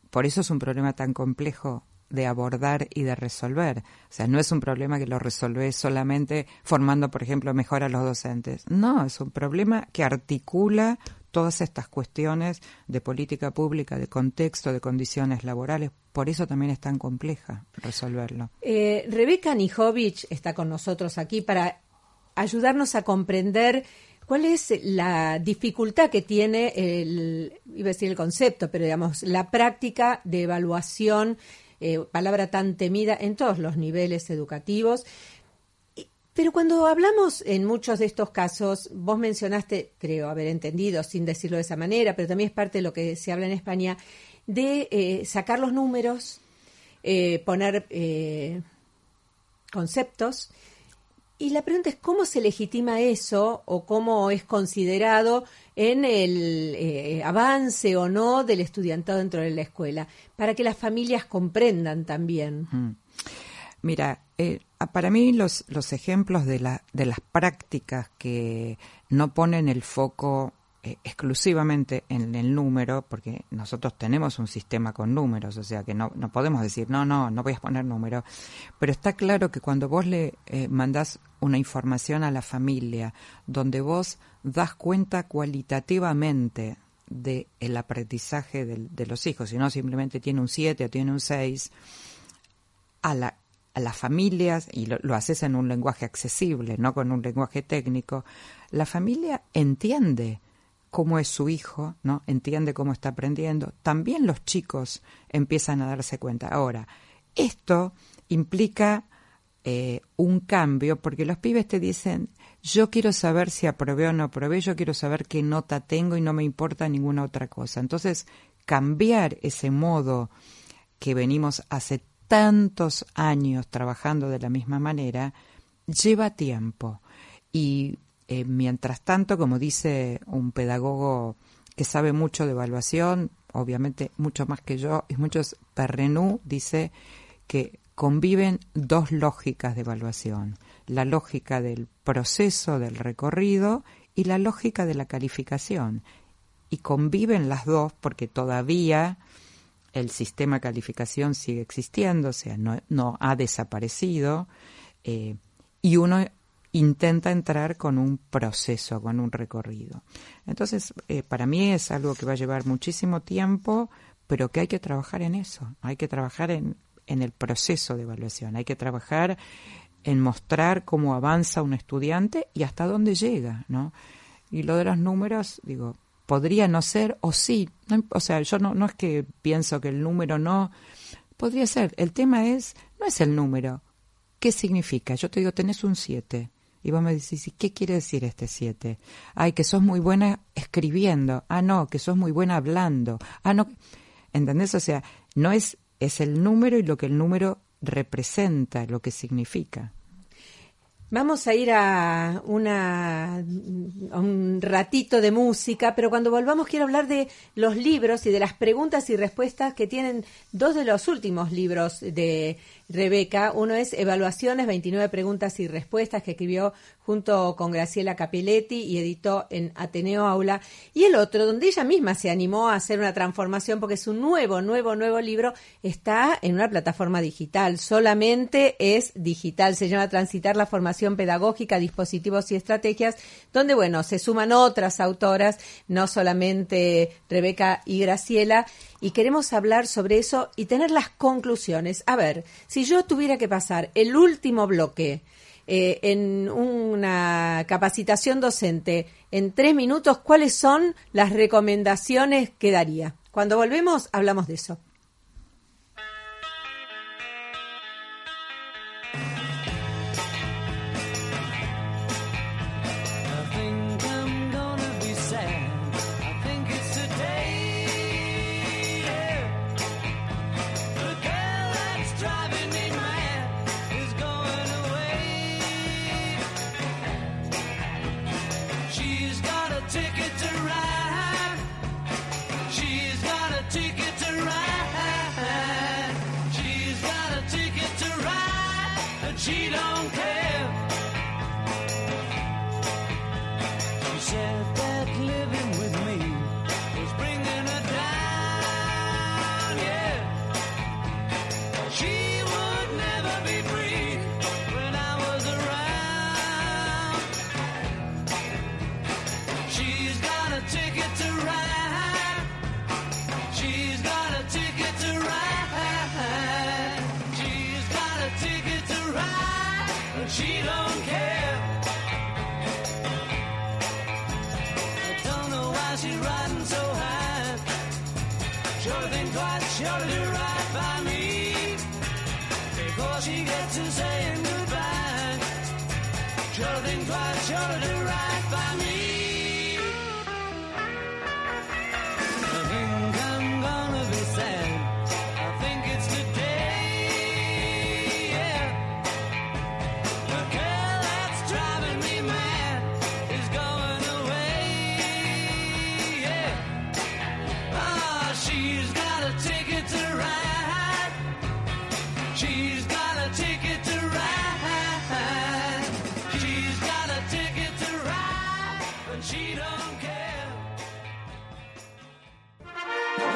por eso es un problema tan complejo de abordar y de resolver. O sea, no es un problema que lo resolvés solamente formando, por ejemplo, mejor a los docentes. No, es un problema que articula todas estas cuestiones de política pública, de contexto, de condiciones laborales. Por eso también es tan compleja resolverlo. Eh, Rebeca Nijovic está con nosotros aquí para ayudarnos a comprender cuál es la dificultad que tiene el, iba a decir el concepto, pero digamos, la práctica de evaluación, eh, palabra tan temida en todos los niveles educativos. Pero cuando hablamos en muchos de estos casos, vos mencionaste, creo haber entendido, sin decirlo de esa manera, pero también es parte de lo que se habla en España, de eh, sacar los números, eh, poner eh, conceptos. Y la pregunta es cómo se legitima eso o cómo es considerado en el eh, avance o no del estudiantado dentro de la escuela, para que las familias comprendan también. Mm. Mira, eh, para mí los, los ejemplos de, la, de las prácticas que no ponen el foco eh, exclusivamente en el número, porque nosotros tenemos un sistema con números, o sea que no, no podemos decir, no, no, no voy a poner número, pero está claro que cuando vos le eh, mandás una información a la familia, donde vos das cuenta cualitativamente del el aprendizaje del- de los hijos, si no simplemente tiene un 7 o tiene un 6, a, la, a las familias, y lo, haces en un lenguaje accesible, no con un lenguaje técnico, la familia entiende cómo es su hijo, ¿no? Entiende cómo está aprendiendo. También los chicos empiezan a darse cuenta. Ahora, esto implica eh, un cambio porque los pibes te dicen, yo quiero saber si aprobé o no aprobé, yo quiero saber qué nota tengo y no me importa ninguna otra cosa. Entonces, cambiar ese modo que venimos hace tantos años trabajando de la misma manera, lleva tiempo. Y eh, mientras tanto, como dice un pedagogo que sabe mucho de evaluación, obviamente mucho más que yo, y muchos Perrenú, dice que conviven dos lógicas de evaluación, la lógica del proceso del recorrido y la lógica de la calificación. Y conviven las dos porque todavía el sistema de calificación sigue existiendo, o sea, no, ha desaparecido, eh, y uno intenta entrar con un proceso, con un recorrido. Entonces, eh, para mí es algo que va a llevar muchísimo tiempo, pero que hay que trabajar en eso, hay que trabajar en, en el proceso de evaluación, hay que trabajar en mostrar cómo avanza un estudiante y hasta dónde llega, ¿no? Y lo de los números, digo, podría no ser o sí, no, o sea, yo no, no es que pienso que el número no, podría ser, el tema es, no es el número, ¿qué significa? Yo te digo, tenés un 7. Y vos me decís, ¿y qué quiere decir este 7? Ay, que sos muy buena escribiendo. Ah, no, que sos muy buena hablando. Ah, no. ¿Entendés? O sea, no es, es el número y lo que el número representa, lo que significa. Vamos a ir a, una, a un ratito de música, pero cuando volvamos quiero hablar de los libros y de las preguntas y respuestas que tienen dos de los últimos libros de Rebeca. Uno es Evaluaciones, 29 preguntas y respuestas que escribió junto con Graciela Capelletti y editó en Ateneo Aula. Y el otro, donde ella misma se animó a hacer una transformación porque su nuevo, nuevo, nuevo libro está en una plataforma digital. Solamente es digital. Se llama Transitar la formación pedagógica, dispositivos y estrategias, donde, bueno, se suman otras autoras, no solamente Rebeca y Graciela, y queremos hablar sobre eso y tener las conclusiones. A ver, si yo tuviera que pasar el último bloque eh, en una capacitación docente en tres minutos, ¿cuáles son las recomendaciones que daría? Cuando volvemos, hablamos de eso.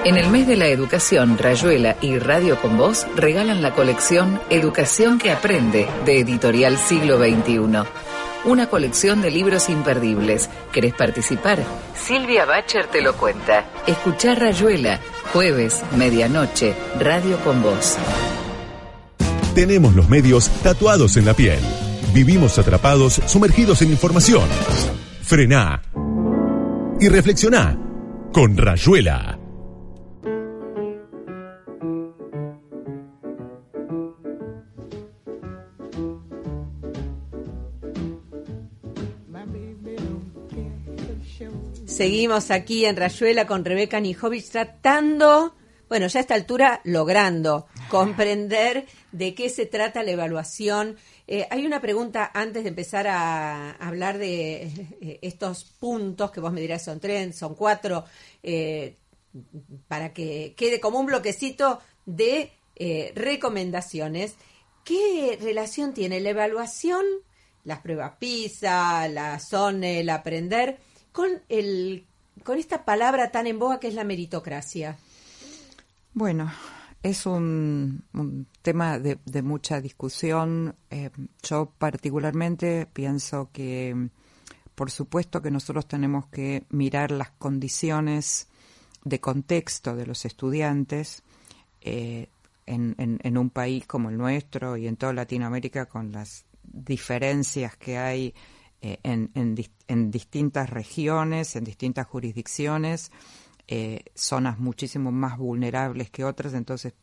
En el mes de la educación, Rayuela y Radio con Voz regalan la colección Educación que aprende de Editorial Siglo XXI. Una colección de libros imperdibles. ¿Querés participar? Silvia Bacher te lo cuenta. Escuchar Rayuela, jueves, medianoche, Radio con Voz. Tenemos los medios tatuados en la piel. Vivimos atrapados, sumergidos en información. Frená y reflexioná con Rayuela. Seguimos aquí en Rayuela con Rebeca Nijovic tratando, bueno, ya a esta altura logrando comprender de qué se trata la evaluación. Eh, hay una pregunta antes de empezar a hablar de eh, estos puntos que vos me dirás son tres, son cuatro, eh, para que quede como un bloquecito de recomendaciones. ¿Qué relación tiene la evaluación, las pruebas PISA, la SONE, el aprender, con, el, con esta palabra tan en boga que es la meritocracia? Bueno, es un, tema de, de mucha discusión. Eh, yo particularmente pienso que, por supuesto, que nosotros tenemos que mirar las condiciones de contexto de los estudiantes eh, en, en, en un país como el nuestro y en toda Latinoamérica con las diferencias que hay eh, en, en, en distintas regiones, en distintas jurisdicciones, eh, zonas muchísimo más vulnerables que otras. Entonces,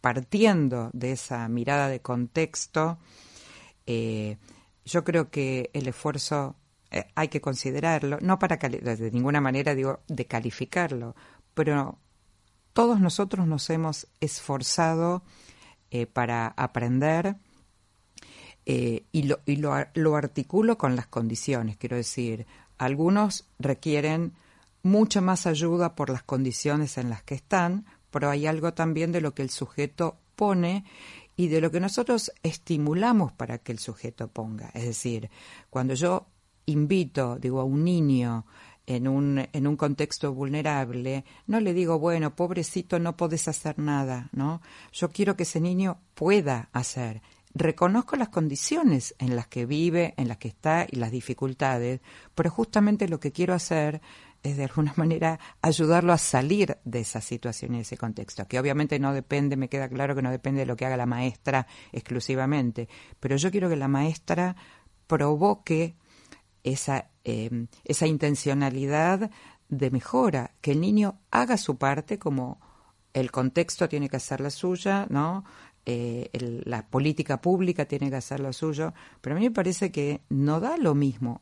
partiendo de esa mirada de contexto, eh, yo creo que el esfuerzo hay que considerarlo, no para de ninguna manera digo de calificarlo, pero todos nosotros nos hemos esforzado para aprender eh, y, lo, y lo, lo articulo con las condiciones. Quiero decir, algunos requieren mucha más ayuda por las condiciones en las que están, pero hay algo también de lo que el sujeto pone y de lo que nosotros estimulamos para que el sujeto ponga. Es decir, cuando yo invito, digo, a un niño en un, en un contexto vulnerable, no le digo, bueno, pobrecito, no podés hacer nada, ¿no? Yo quiero que ese niño pueda hacer. Reconozco las condiciones en las que vive, en las que está y las dificultades, pero justamente lo que quiero hacer es de alguna manera ayudarlo a salir de esa situación y de ese contexto, que obviamente no depende, me queda claro que no depende de lo que haga la maestra exclusivamente, pero yo quiero que la maestra provoque esa, eh, esa intencionalidad de mejora, que el niño haga su parte como el contexto tiene que hacer la suya, ¿no? Eh, el- la política pública tiene que hacer lo suyo, pero a mí me parece que no da lo mismo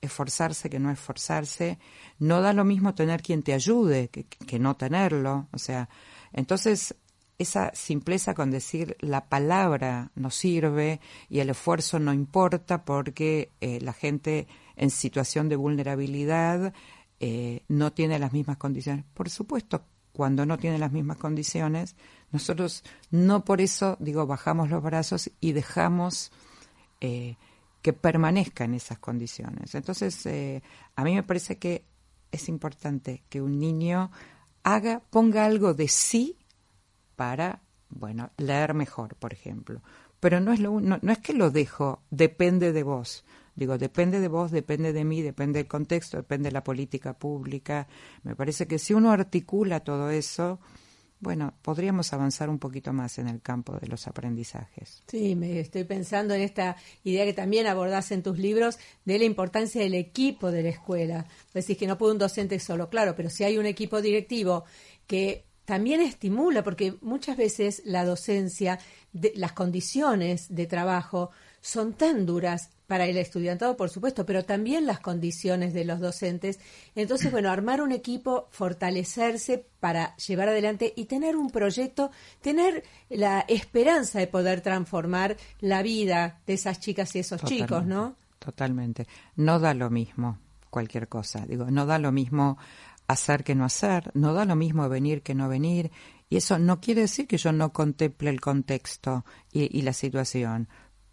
esforzarse que no esforzarse, no da lo mismo tener quien te ayude que, que no tenerlo, o sea, entonces esa simpleza con decir la palabra no sirve y el esfuerzo no importa porque eh, la gente en situación de vulnerabilidad eh, no tiene las mismas condiciones. Por supuesto, cuando no tiene las mismas condiciones, nosotros no por eso, digo, bajamos los brazos y dejamos eh, que permanezca en esas condiciones. Entonces, eh, a mí me parece que es importante que un niño haga, ponga algo de sí para, bueno, leer mejor, por ejemplo. Pero no es, lo, no, no es que lo dejo, depende de vos. Digo, depende de vos, depende de mí, depende del contexto, depende de la política pública. Me parece que si uno articula todo eso, bueno, podríamos avanzar un poquito más en el campo de los aprendizajes. Sí, me estoy pensando en esta idea que también abordás en tus libros de la importancia del equipo de la escuela. Decís que no puede un docente solo, claro, pero si hay un equipo directivo que también estimula, porque muchas veces la docencia, las condiciones de trabajo son tan duras para el estudiantado, por supuesto, pero también las condiciones de los docentes. Entonces, bueno, armar un equipo, fortalecerse para llevar adelante y tener un proyecto, tener la esperanza de poder transformar la vida de esas chicas y esos Totalmente, chicos, ¿no? Totalmente. No da lo mismo cualquier cosa. Digo, no da lo mismo hacer que no hacer, no da lo mismo venir que no venir. Y eso no quiere decir que yo no contemple el contexto y, y la situación,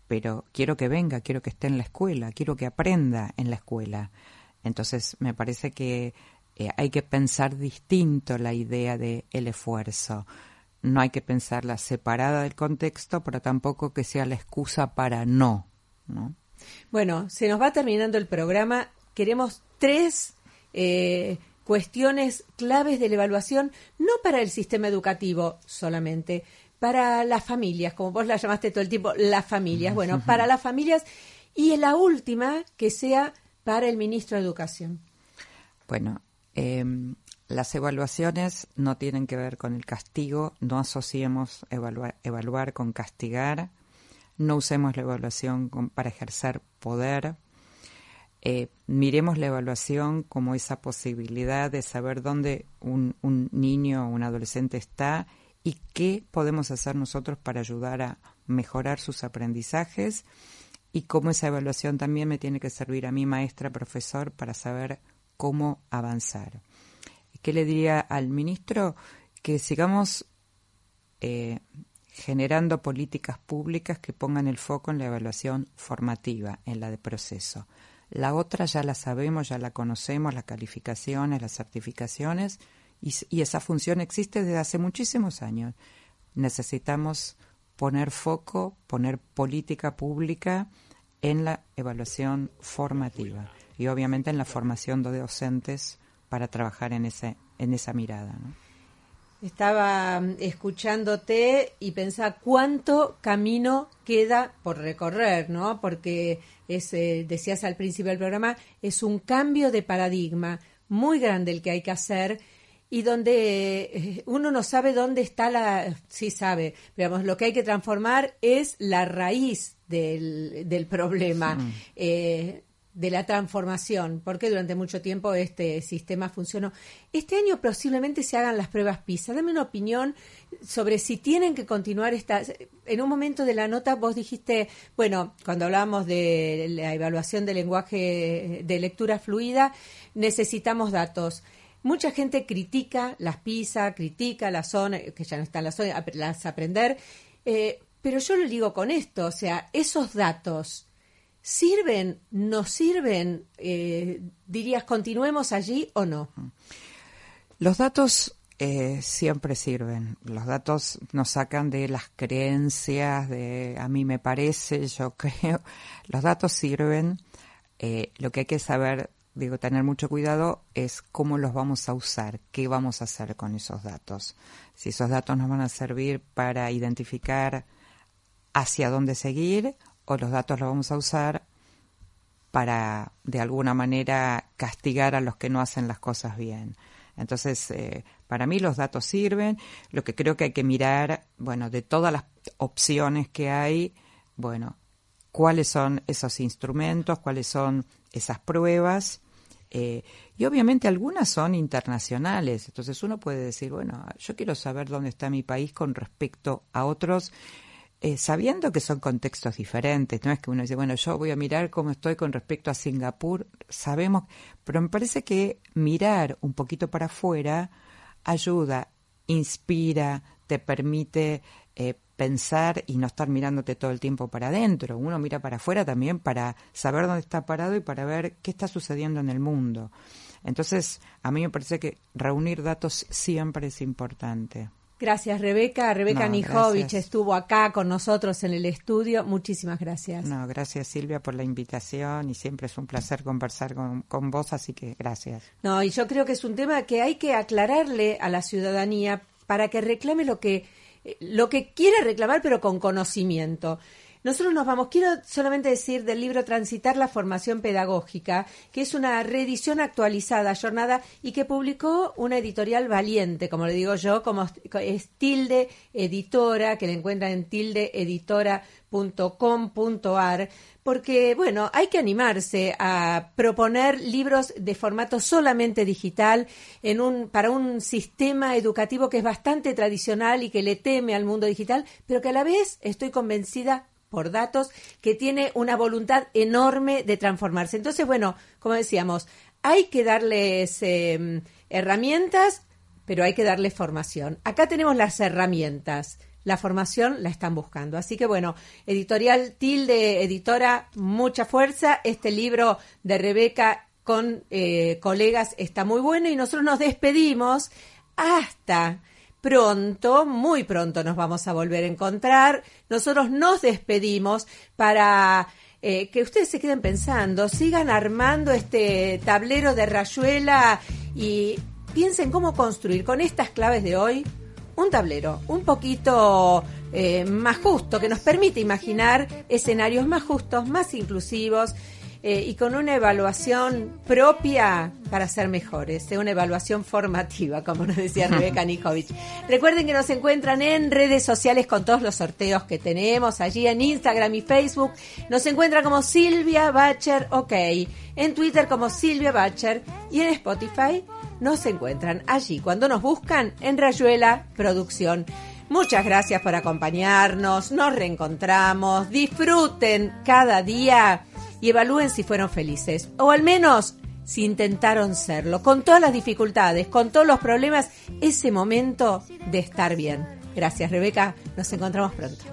pero quiero que venga, quiero que esté en la escuela, quiero que aprenda en la escuela. Entonces, me parece que eh, hay que pensar distinto la idea de el esfuerzo. No hay que pensarla separada del contexto, pero tampoco que sea la excusa para no, ¿no? Bueno, se nos va terminando el programa. Queremos tres eh, cuestiones claves de la evaluación, no para el sistema educativo solamente, para las familias, como vos la llamaste todo el tiempo, las familias. Bueno, para las familias y en la última que sea para el ministro de Educación. Bueno, eh, las evaluaciones no tienen que ver con el castigo, no asociemos evaluar, evaluar con castigar, no usemos la evaluación con, para ejercer poder. Eh, miremos la evaluación como esa posibilidad de saber dónde un, un niño o un adolescente está y qué podemos hacer nosotros para ayudar a mejorar sus aprendizajes y cómo esa evaluación también me tiene que servir a mí, maestra, profesor, para saber cómo avanzar. ¿Qué le diría al ministro? Que sigamos eh, generando políticas públicas que pongan el foco en la evaluación formativa, en la de proceso. La otra ya la sabemos, ya la conocemos, las calificaciones, las certificaciones, y, esa función existe desde hace muchísimos años. Necesitamos poner foco, poner política pública en la evaluación formativa y obviamente en la formación de docentes para trabajar en ese en esa mirada. Estaba mm, escuchándote y pensaba cuánto camino queda por recorrer, ¿no? Porque es, eh, decías al principio del programa, es un cambio de paradigma muy grande el que hay que hacer y donde eh, uno no sabe dónde está la, sí sabe, digamos, lo que hay que transformar es la raíz del, del problema. Eh, de la transformación, porque durante mucho tiempo este sistema funcionó. Este año posiblemente se hagan las pruebas PISA. Dame una opinión sobre si tienen que continuar estas. En un momento de la nota vos dijiste, bueno, cuando hablábamos de la evaluación del lenguaje de lectura fluida, necesitamos datos. Mucha gente critica las PISA, critica la zona, que ya no están las zonas, las aprender, eh, pero yo lo digo con esto, o sea, esos datos ¿Sirven? ¿No sirven? Eh, ¿Dirías continuemos allí o no? Los datos eh, siempre sirven. Los datos nos sacan de las creencias, de a mí me parece, yo creo. Los datos sirven. Eh, lo que hay que saber, digo, tener mucho cuidado es cómo los vamos a usar, qué vamos a hacer con esos datos. Si esos datos nos van a servir para identificar hacia dónde seguir o los datos los vamos a usar para de alguna manera castigar a los que no hacen las cosas bien. Entonces, eh, para mí los datos sirven. Lo que creo que hay que mirar, bueno, de todas las opciones que hay, bueno, cuáles son esos instrumentos, cuáles son esas pruebas. Eh, y obviamente algunas son internacionales. Entonces uno puede decir, bueno, yo quiero saber dónde está mi país con respecto a otros eh, sabiendo que son contextos diferentes, no es que uno dice, bueno, yo voy a mirar cómo estoy con respecto a Singapur, sabemos, pero me parece que mirar un poquito para afuera ayuda, inspira, te permite eh, pensar y no estar mirándote todo el tiempo para adentro. Uno mira para afuera también para saber dónde está parado y para ver qué está sucediendo en el mundo. Entonces, a mí me parece que reunir datos siempre es importante. Gracias, Rebeca. Rebeca No, Nijovic gracias. estuvo acá con nosotros en el estudio. Muchísimas gracias. No, gracias Silvia por la invitación y siempre es un placer conversar con, con vos, así que gracias. No, y yo creo que es un tema que hay que aclararle a la ciudadanía para que reclame lo que lo que quiere reclamar, pero con conocimiento. Nosotros nos vamos, quiero solamente decir del libro Transitar la formación pedagógica, que es una reedición actualizada, jornada, y que publicó una editorial valiente, como le digo yo, como es Tilde Editora, que la encuentran en tildeeditora.com.ar, porque, bueno, hay que animarse a proponer libros de formato solamente digital en un, para un sistema educativo que es bastante tradicional y que le teme al mundo digital, pero que a la vez estoy convencida por datos que tiene una voluntad enorme de transformarse. Entonces, bueno, como decíamos, hay que darles eh, herramientas, pero hay que darles formación. Acá tenemos las herramientas. La formación la están buscando. Así que bueno, editorial Tilde, editora, mucha fuerza. Este libro de Rebeca con eh, colegas está muy bueno y nosotros nos despedimos hasta pronto, muy pronto nos vamos a volver a encontrar. Nosotros nos despedimos para eh, que ustedes se queden pensando, sigan armando este tablero de rayuela y piensen cómo construir con estas claves de hoy un tablero un poquito eh, más justo, que nos permite imaginar escenarios más justos, más inclusivos eh, y con una evaluación propia para ser mejores, eh, una evaluación formativa, como nos decía Rebeca Nikovic. Recuerden que nos encuentran en redes sociales con todos los sorteos que tenemos allí en Instagram y Facebook. Nos encuentran como Silvia Bacher OK, en Twitter como Silvia Bacher y en Spotify nos encuentran allí cuando nos buscan en Rayuela Producción. Muchas gracias por acompañarnos, nos reencontramos, disfruten cada día y evalúen si fueron felices, o al menos si intentaron serlo, con todas las dificultades, con todos los problemas, ese momento de estar bien. Gracias Rebeca, nos encontramos pronto.